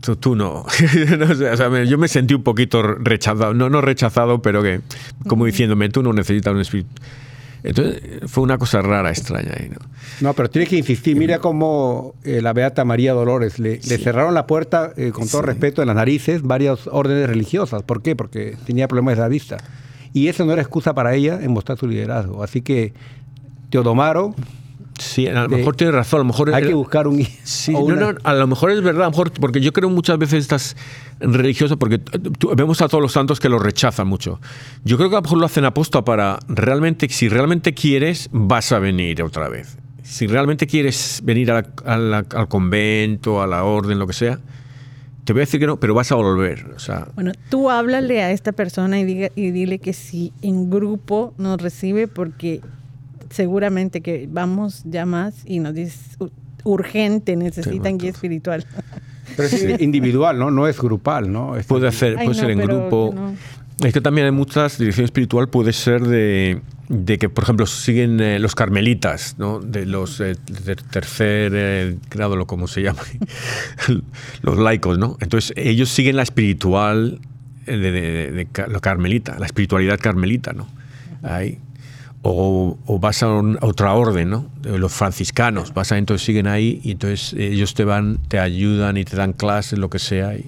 tú, tú no. O sea, yo me sentí un poquito rechazado, no, no rechazado, pero que como diciéndome, tú no necesitas un espíritu. Entonces fue una cosa rara, extraña. ahí, ¿no? No, pero tienes que insistir. Mira cómo eh, la Beata María Dolores le, le cerraron la puerta, eh, con todo Sí. respeto, en las narices varias órdenes religiosas. ¿Por qué? Porque tenía problemas de la vista. Y eso no era excusa para ella en mostrar su liderazgo. Así que, Teodomaro, Sí, a lo De- mejor tienes razón, a lo mejor... hay era- que buscar un... Sí, no, una- no, a lo mejor es verdad, a lo mejor, porque yo creo muchas veces estás religioso, porque tú- vemos a todos los santos que lo rechazan mucho. Yo creo que a lo mejor lo hacen aposta para realmente, si realmente quieres, vas a venir otra vez. Si realmente quieres venir a la- a la- al convento, a la orden, lo que sea, te voy a decir que no, pero vas a volver. O sea, Bueno, tú háblale a esta persona y, diga, y dile que si en grupo nos recibe, porque seguramente que vamos ya más y nos dice "U- urgente, necesitan guía espiritual. Pero es individual, ¿no? No es grupal, ¿no? Es- puede hacer, Ay, puede no, ser en pero grupo. no. Es que también hay muchas dirección espiritual puede ser de, de que, por ejemplo, siguen eh, los carmelitas, ¿no? De los eh, de tercer eh, grado, lo como se llama, los laicos, ¿no? Entonces ellos siguen la espiritual eh, de, de- de- de carmelita, la espiritualidad carmelita, ¿no? Ahí. O, o vas a, un- a otra orden, ¿no? De Los franciscanos, vas a, entonces siguen ahí y entonces ellos te van, te ayudan y te dan clases, lo que sea. Y,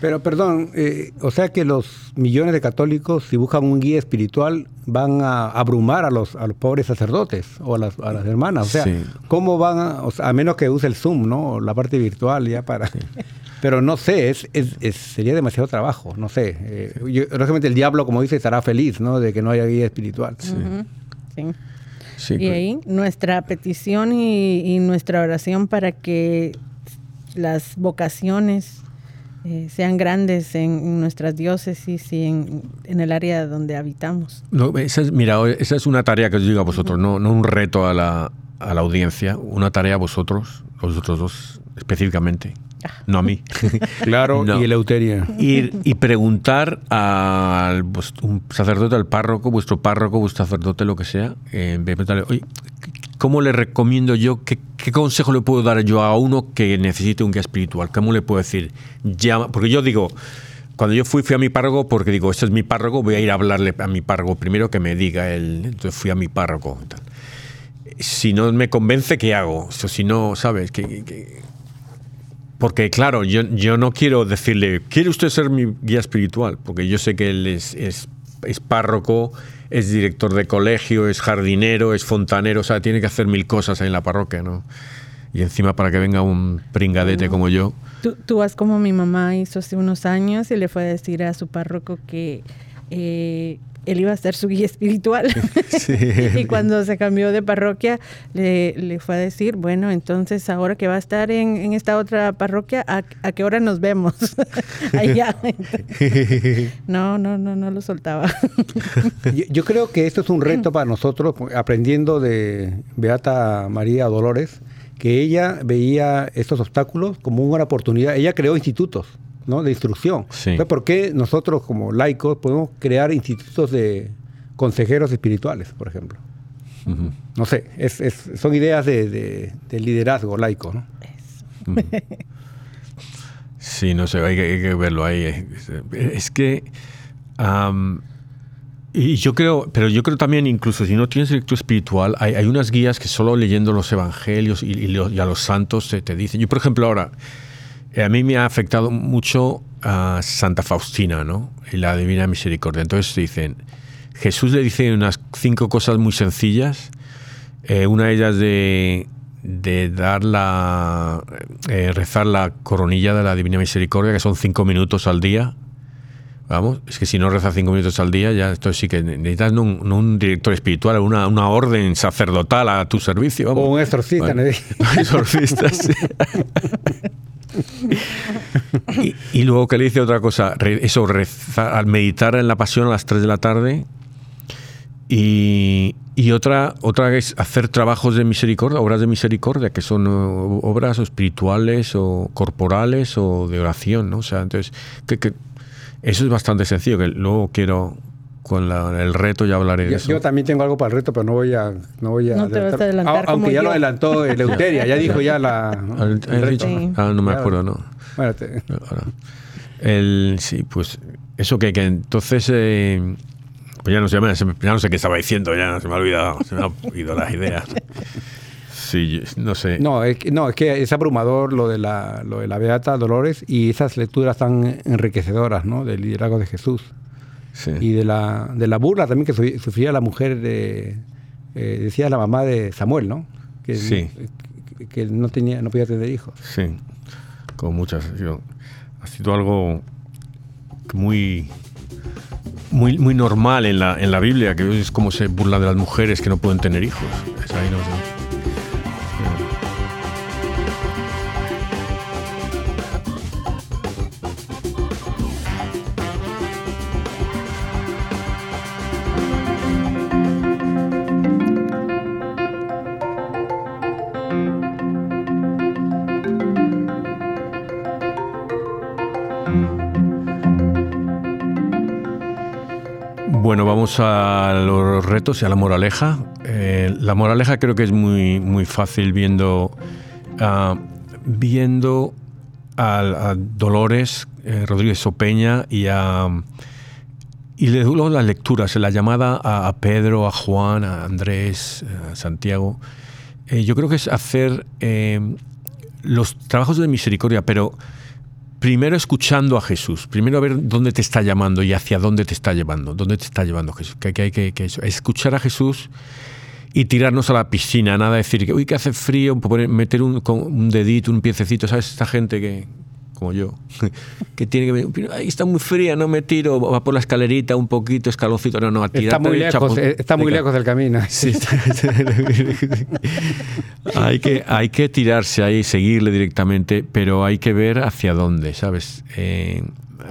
Pero perdón, eh, o sea que los millones de católicos, si buscan un guía espiritual, van a abrumar a los, a los pobres sacerdotes o a las, a las hermanas. O sea, Sí. ¿cómo van a, o sea, a menos que use el Zoom, ¿no? La parte virtual ya para... Pero no sé, es, es- es- sería demasiado trabajo, no sé. Eh, yo- lógicamente el diablo, como dice, estará feliz, ¿no? De que no haya guía espiritual. Ujú, sí. sí, Y pero- ahí nuestra petición y, y nuestra oración para que las vocaciones eh, sean grandes en, en nuestras diócesis y en, en el área donde habitamos. No, esa es, mira, esa es una tarea que os digo a vosotros, no, no un reto a la, a la audiencia, una tarea a vosotros, vosotros dos específicamente, no a mí. Claro, No. y Eleuteria. Ir y preguntar al un sacerdote, al párroco, vuestro párroco, vuestro sacerdote, lo que sea, eh, preguntarle, oye, ¿cómo le recomiendo yo, qué, qué consejo le puedo dar yo a uno que necesite un guía espiritual? ¿Cómo le puedo decir? Llama, porque yo digo, cuando yo fui, fui a mi párroco porque digo, este es mi párroco, voy a ir a hablarle a mi párroco primero que me diga él. Entonces fui a mi párroco. tal. Si no me convence, ¿qué hago? O si no, ¿sabes? Que- porque claro, yo, yo no quiero decirle, ¿quiere usted ser mi guía espiritual? Porque yo sé que él es, es, es párroco, es director de colegio, es jardinero, es fontanero, o sea, tiene que hacer mil cosas ahí en la parroquia, ¿no? Y encima para que venga un pringadete como yo. Tú, tú haz como mi mamá hizo hace unos años y le fue a decir a su párroco que eh, él iba a ser su guía espiritual. y cuando se cambió de parroquia, le, le fue a decir, bueno, entonces ahora que va a estar en, en esta otra parroquia, ¿a, a qué hora nos vemos? Allá. no, no, no, no lo soltaba. Yo, yo creo que esto es un reto para nosotros, aprendiendo de Beata María Dolores, que ella veía estos obstáculos como una oportunidad. Ella creó institutos ¿no? de instrucción. Sí. Entonces, ¿por qué nosotros como laicos podemos crear institutos de consejeros espirituales, por ejemplo? No sé, es- es- son ideas de, de- de liderazgo laico. ¿no? Sí, no sé, hay que, hay que verlo ahí. Es, que. y yo creo, pero yo creo también, incluso si no tienes lectura espiritual, hay, hay unas guías que solo leyendo los evangelios y, y lo- y a los santos te, te dicen. Yo, por ejemplo, ahora, a mí me ha afectado mucho a Santa Faustina, ¿no? Y la Divina Misericordia. Entonces dicen, Jesús le dice unas cinco cosas muy sencillas. Eh, una de ellas de, de dar la, eh, rezar la coronilla de la Divina Misericordia, que son cinco minutos al día. Vamos, es que si no rezas cinco minutos al día, ya esto sí que necesitas no un, no un director espiritual, una, una, orden sacerdotal a tu servicio. Vamos. O un exorcista, Bueno, ¿no? exorcista, sí. y, luego que le dice otra cosa, eso, al meditar en la pasión a las 3 de la tarde. Y, y otra, otra es hacer trabajos de misericordia, obras de misericordia, que son o, obras espirituales o corporales o de oración, ¿no? O sea, entonces, que, que eso es bastante sencillo, que luego quiero, con la- el reto ya hablaré de Yo, eso. yo también tengo algo para el reto, pero no voy a. No, voy a No te vas a adelantar Au- Aunque ya lo adelantó Eleuteria, ya dijo ya la. ¿Has el reto. dicho? Sí. Ah, no me acuerdo, no. Bueno, te-. El, sí, pues eso que, que entonces, eh, pues ya no, sé, ya me- se me- ya no sé qué estaba diciendo, ya se me ha olvidado, se me han ido las ideas. Sí, no sé. no, es que, no, es que es abrumador lo de, la, lo de la Beata Dolores y esas lecturas tan enriquecedoras, ¿no? Del liderazgo de Jesús. Sí. Y de la, de la burla también que su- sufría la mujer de. eh, decía la mamá de Samuel, ¿no? Que, Sí. que, que no, tenía, no podía tener hijos. Sí, con muchas. ha sido algo muy, muy, muy normal en la, en la Biblia, que es como se burla de las mujeres que no pueden tener hijos. Es ahí, no sé. A los retos y a la moraleja. Eh, la moraleja creo que es muy, muy fácil viendo, ah, viendo a, Dolores eh, Rodríguez Opeña y a y le luego las lecturas, la llamada a, Pedro, a Juan, a Andrés, a Santiago. Eh, yo creo que es hacer eh, los trabajos de misericordia, pero primero escuchando a Jesús, primero a ver dónde te está llamando y hacia dónde te está llevando, dónde te está llevando Jesús. Que, que escuchar a Jesús y tirarnos a la piscina, nada decir que, uy, que hace frío, meter un, con un dedito, un piececito, ¿sabes? Esta gente que, como yo, que tiene que venir, "Pero ahí está muy fría, no me tiro, va por la escalerita un poquito, escalocito, no, no, a Está tirarte muy de lejos, eh, está muy lejos del camino. Sí, hay, que, hay que tirarse ahí, seguirle directamente, pero hay que ver hacia dónde, ¿sabes? Eh,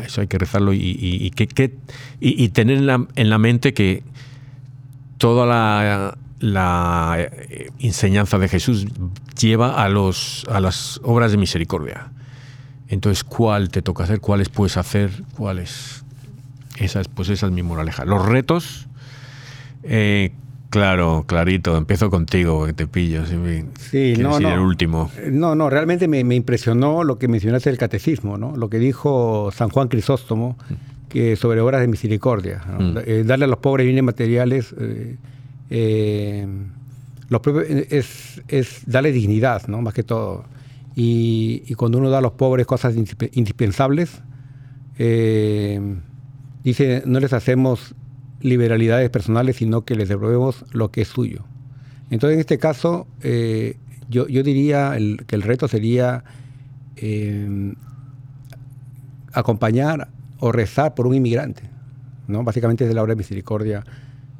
eso hay que rezarlo y, y- y que, que- y- y tener en la, en la mente que toda la, la, eh, enseñanza de Jesús lleva a, los, a las obras de misericordia. Entonces, ¿cuál te toca hacer? ¿Cuáles puedes hacer? ¿Cuáles? Esa es, pues esa es mi moraleja. Los retos, eh, claro, clarito, empiezo contigo, que te pillo. Si me- Sí, no, no. el último. No, no, realmente me, me impresionó lo que mencionaste del catecismo, ¿no? Lo que dijo San Juan Crisóstomo que sobre obras de misericordia. ¿no? Mm. Eh, darle a los pobres bienes materiales eh, los propios- es, es darle dignidad, ¿no? Más que todo. Y, y cuando uno da a los pobres cosas indispe- indispensables, eh, dice, no les hacemos liberalidades personales, sino que les devolvemos lo que es suyo. Entonces, en este caso, eh, yo, yo diría el- que el reto sería eh, acompañar o rezar por un inmigrante. ¿no? Básicamente es de la obra de misericordia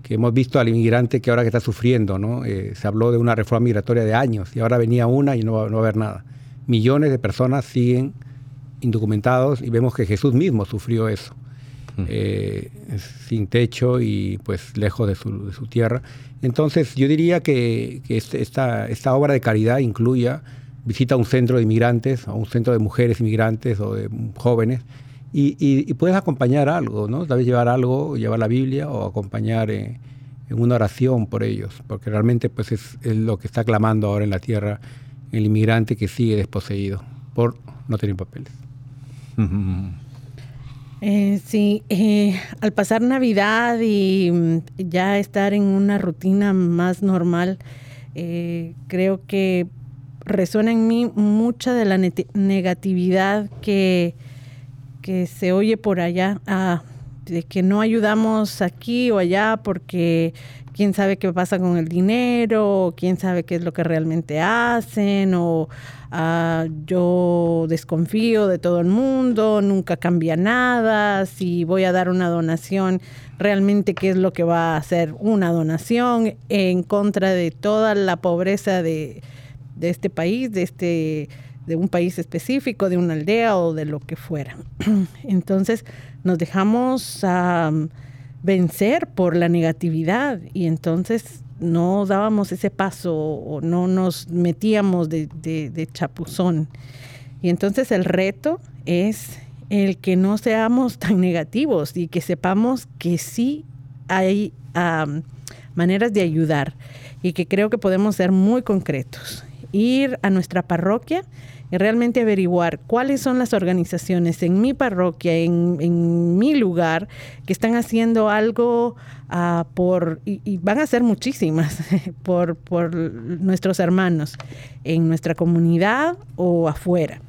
que hemos visto al inmigrante que ahora que está sufriendo. ¿no? Eh, se habló de una reforma migratoria de años y ahora venía una y no va, no va a haber nada. Millones de personas siguen indocumentados y vemos que Jesús mismo sufrió eso. Eh, sin techo y pues lejos de su, de su tierra. Entonces yo diría que, que este- esta, esta obra de caridad incluya visita a un centro de inmigrantes, a un centro de mujeres inmigrantes o de jóvenes y, y- y puedes acompañar algo, ¿no? Tal vez llevar algo, llevar la Biblia o acompañar eh, en una oración por ellos, porque realmente pues es, es lo que está clamando ahora en la tierra el inmigrante que sigue desposeído por no tener papeles. Eh, sí, eh, al pasar Navidad y mm, ya estar en una rutina más normal, eh, creo que resuena en mí mucha de la negatividad que, que se oye por allá, ah, de que no ayudamos aquí o allá porque quién sabe qué pasa con el dinero, quién sabe qué es lo que realmente hacen, o ah, yo desconfío de todo el mundo, nunca cambia nada, si voy a dar una donación, realmente qué es lo que va a hacer una donación en contra de toda la pobreza de, este país, de este de un país específico, de una aldea o de lo que fuera. Entonces nos dejamos vencer por la negatividad y entonces no dábamos ese paso o no nos metíamos de, chapuzón. Y entonces el reto es el que no seamos tan negativos y que sepamos que sí hay maneras de ayudar y que creo que podemos ser muy concretos. Ir a nuestra parroquia realmente averiguar cuáles son las organizaciones en mi parroquia, en, mi lugar, que están haciendo algo ah, por, y, van a ser muchísimas, por, por nuestros hermanos en nuestra comunidad o afuera.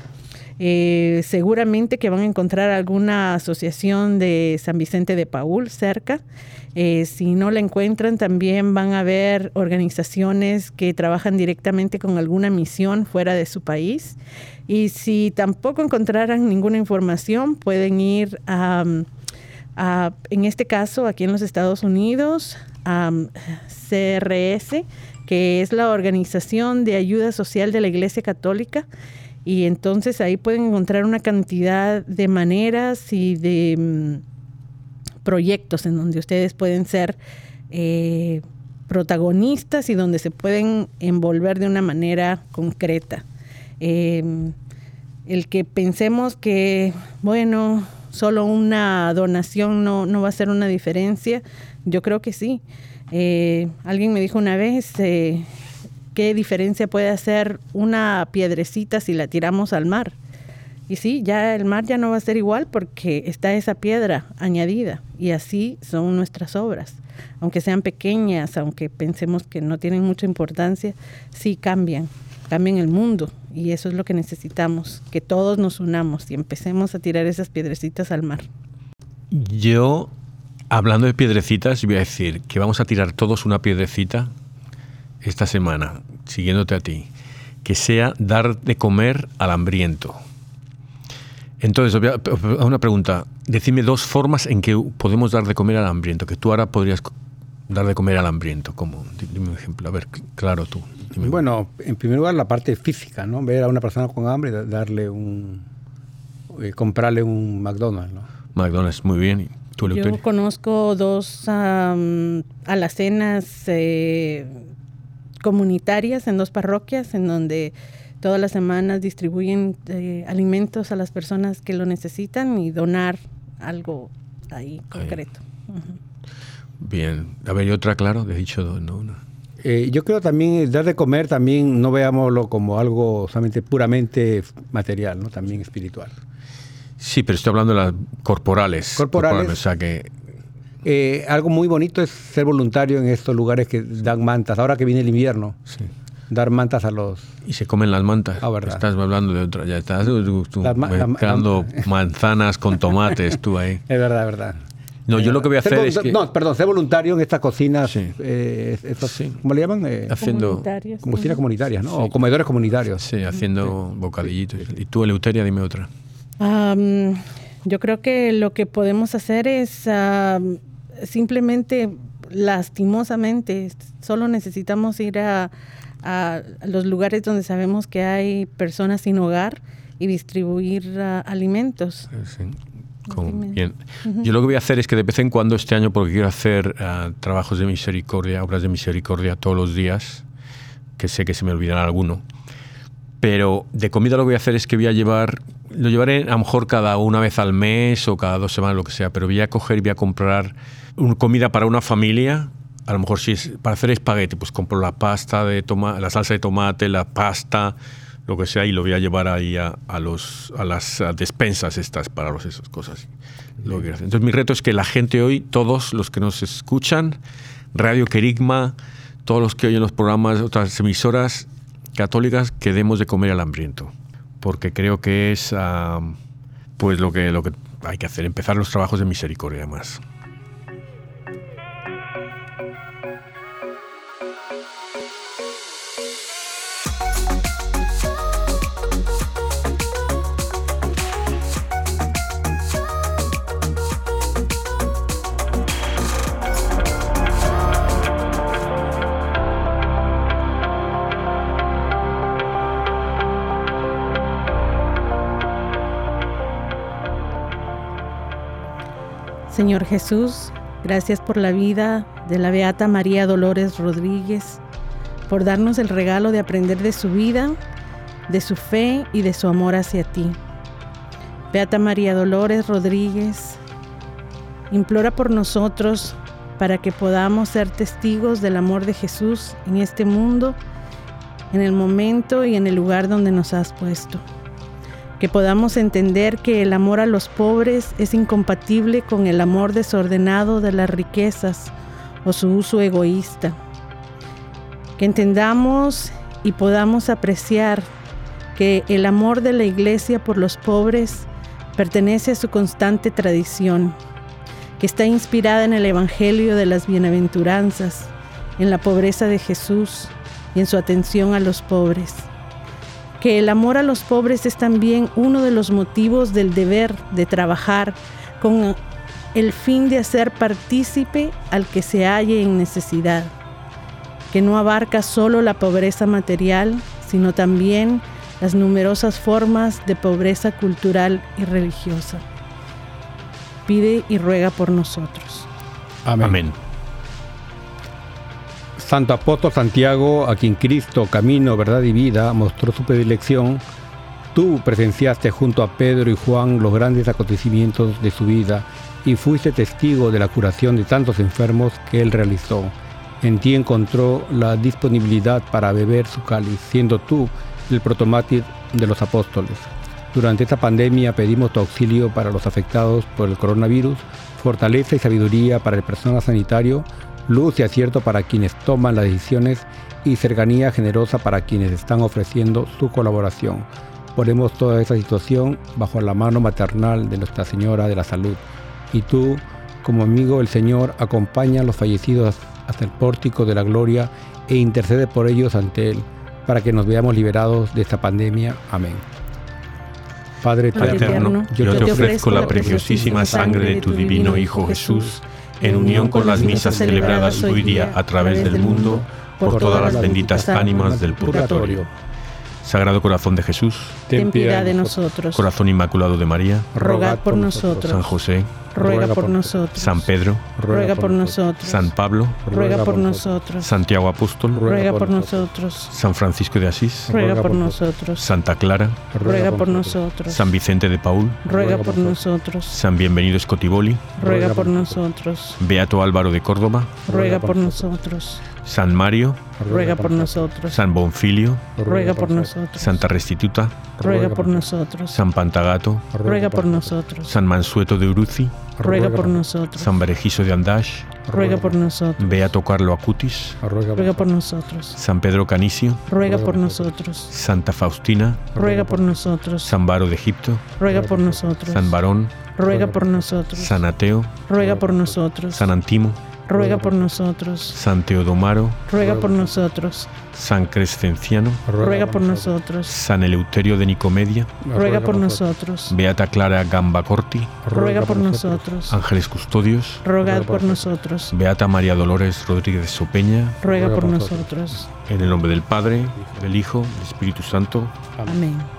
Eh, seguramente que van a encontrar alguna asociación de San Vicente de Paul cerca. Eh, si no la encuentran, también van a haber organizaciones que trabajan directamente con alguna misión fuera de su país. Y si tampoco encontraran ninguna información, pueden ir a, en este caso, aquí en los Estados Unidos, a CRS, que es la Organización de Ayuda Social de la Iglesia Católica. Y entonces ahí pueden encontrar una cantidad de maneras y de mm, proyectos en donde ustedes pueden ser eh, protagonistas y donde se pueden envolver de una manera concreta. Em, el que pensemos que, bueno, solo una donación no, no, va a ser una diferencia, yo creo que sí. Eh, alguien me dijo una vez, eh, ¿qué diferencia puede hacer una piedrecita si la tiramos al mar? Y sí, ya el mar ya no va a ser igual porque está esa piedra añadida y así son nuestras obras. Aunque sean pequeñas, aunque pensemos que no tienen mucha importancia, sí cambian, cambian el mundo y eso es lo que necesitamos, que todos nos unamos y empecemos a tirar esas piedrecitas al mar. Yo, hablando de piedrecitas, voy a decir que vamos a tirar todos una piedrecita esta semana, siguiéndote a ti, que sea dar de comer al hambriento. Entonces, una pregunta. Decime dos formas en que podemos dar de comer al hambriento, que tú ahora podrías dar de comer al hambriento. como Dime un ejemplo. A ver, claro tú. Bueno, en primer lugar la parte física, ¿no? Ver a una persona con hambre, darle un... Eh, comprarle un McDonald's, ¿no? McDonald's, muy bien. ¿Tú, Yo conozco dos alacenas eh, comunitarias en dos parroquias en donde todas las semanas distribuyen eh, alimentos a las personas que lo necesitan y donar algo ahí concreto. Bien. A ver, y otra, claro, de dicho dos, ¿no? Eh, yo creo también dar de comer también no veámoslo como algo solamente puramente material, ¿no? También espiritual. Sí, pero estoy hablando de las corporales. Corporales. o sea que eh, algo muy bonito es ser voluntario en estos lugares que dan mantas. Ahora que viene el invierno, dar mantas a los... Y se comen las mantas. Ah, verdad. Estás hablando de otra, ya estás mezclando manzanas con tomates tú ahí. Es verdad, es verdad. No, yo lo que voy a hacer es que... No, perdón, ser voluntario en estas cocinas, eh, ¿cómo le llaman? Eh, haciendo... Cocinas comunitarias, ¿no? O comedores comunitarios. Sí, haciendo bocadillitos. Y tú, Eleuteria, dime otra. yo creo que lo que podemos hacer es simplemente, lastimosamente, solo necesitamos ir a, los lugares donde sabemos que hay personas sin hogar y distribuir ah, alimentos. Yo lo que voy a hacer es que de vez en cuando este año, porque quiero hacer ah, trabajos de misericordia, obras de misericordia todos los días, que sé que se me olvidará alguno, pero de comida lo que voy a hacer es que voy a llevar, lo llevaré a lo mejor cada una vez al mes o cada dos semanas, lo que sea, pero voy a coger y voy a comprar una comida para una familia, a lo mejor si es para hacer espagueti, pues compro la pasta de tomate, la salsa de tomate, la pasta, lo que sea, y lo voy a llevar ahí a, los, a las despensas estas para los, esas cosas. Entonces mi reto es que la gente hoy, todos los que nos escuchan, Radio Querigma, todos los que oyen los programas, otras emisoras, católicas que demos de comer al hambriento, porque creo que es ah, pues lo que, lo que hay que hacer, empezar los trabajos de misericordia más. Señor Jesús, gracias por la vida de la Beata María Dolores Rodríguez, por darnos el regalo de aprender de su vida, de su fe y de su amor hacia ti. Beata María Dolores Rodríguez, implora por nosotros para que podamos ser testigos del amor de Jesús en este mundo, en el momento y en el lugar donde nos has puesto que podamos entender que el amor a los pobres es incompatible con el amor desordenado de las riquezas o su uso egoísta. Que entendamos y podamos apreciar que el amor de la Iglesia por los pobres pertenece a su constante tradición, que está inspirada en el Evangelio de las Bienaventuranzas, en la pobreza de Jesús y en su atención a los pobres que el amor a los pobres es también uno de los motivos del deber de trabajar con el fin de hacer partícipe al que se halle en necesidad, que no abarca solo la pobreza material, sino también las numerosas formas de pobreza cultural y religiosa. Pide y ruega por nosotros. Amén. Amén. Santo Apóstol Santiago, a quien Cristo, camino, verdad y vida, mostró su predilección, tú presenciaste junto a Pedro y Juan los grandes acontecimientos de su vida y fuiste testigo de la curación de tantos enfermos que él realizó. En ti encontró la disponibilidad para beber su cáliz, siendo tú el protomártir de los apóstoles. Durante esta pandemia pedimos tu auxilio para los afectados por el coronavirus, fortaleza y sabiduría para el personal sanitario, luz y acierto para quienes toman las decisiones y cercanía generosa para quienes están ofreciendo su colaboración. Ponemos toda esta situación bajo la mano maternal de Nuestra Señora de la Salud. Y tú, como amigo del Señor, acompaña a los fallecidos hasta el pórtico de la gloria e intercede por ellos ante Él, para que nos veamos liberados de esta pandemia. Amén. Padre eterno, yo te ofrezco la preciosísima sangre de tu divino Hijo Jesús en unión con las misas celebradas hoy día a través del mundo por todas las benditas ánimas del purgatorio. Sagrado Corazón de Jesús, ten piedad de nosotros. Corazón Inmaculado de María, rogad por nosotros. San José, ruega por nosotros. San Pedro, ruega por nosotros. San Pablo, ruega por nosotros. Santiago Apóstol, ruega por nosotros. San Francisco de Asís, ruega por nosotros. Santa Clara, ruega por nosotros. San Vicente de Paul, ruega por nosotros. San Bienvenido Scotiboli, ruega por nosotros. Beato Álvaro de Córdoba, ruega por nosotros. San Mario, ruega por nosotros. San Bonfilio, ruega por nosotros. Santa Restituta, ruega por nosotros. San Pantagato, ruega por nosotros. San Mansueto de Uruzi, ruega por nosotros. San Berejizo de Andash, ruega por nosotros. Beato Carlo Acutis, ruega por nosotros. San Pedro Canicio, ruega por nosotros. Santa Faustina, ruega por nosotros. San Baro de Egipto, ruega por nosotros. San Barón, ruega por nosotros. San Ateo, ruega por nosotros. San Antimo, ruega por nosotros. San Teodomaro, ruega por nosotros. San Crescenciano, ruega por nosotros. San Eleuterio de Nicomedia, ruega por nosotros. Beata Clara Gambacorti, ruega por nosotros. Ángeles Custodios, ruega por nosotros. Beata María Dolores Rodríguez Sopeña, ruega por nosotros. En el nombre del Padre, del Hijo, del Espíritu Santo. Amén.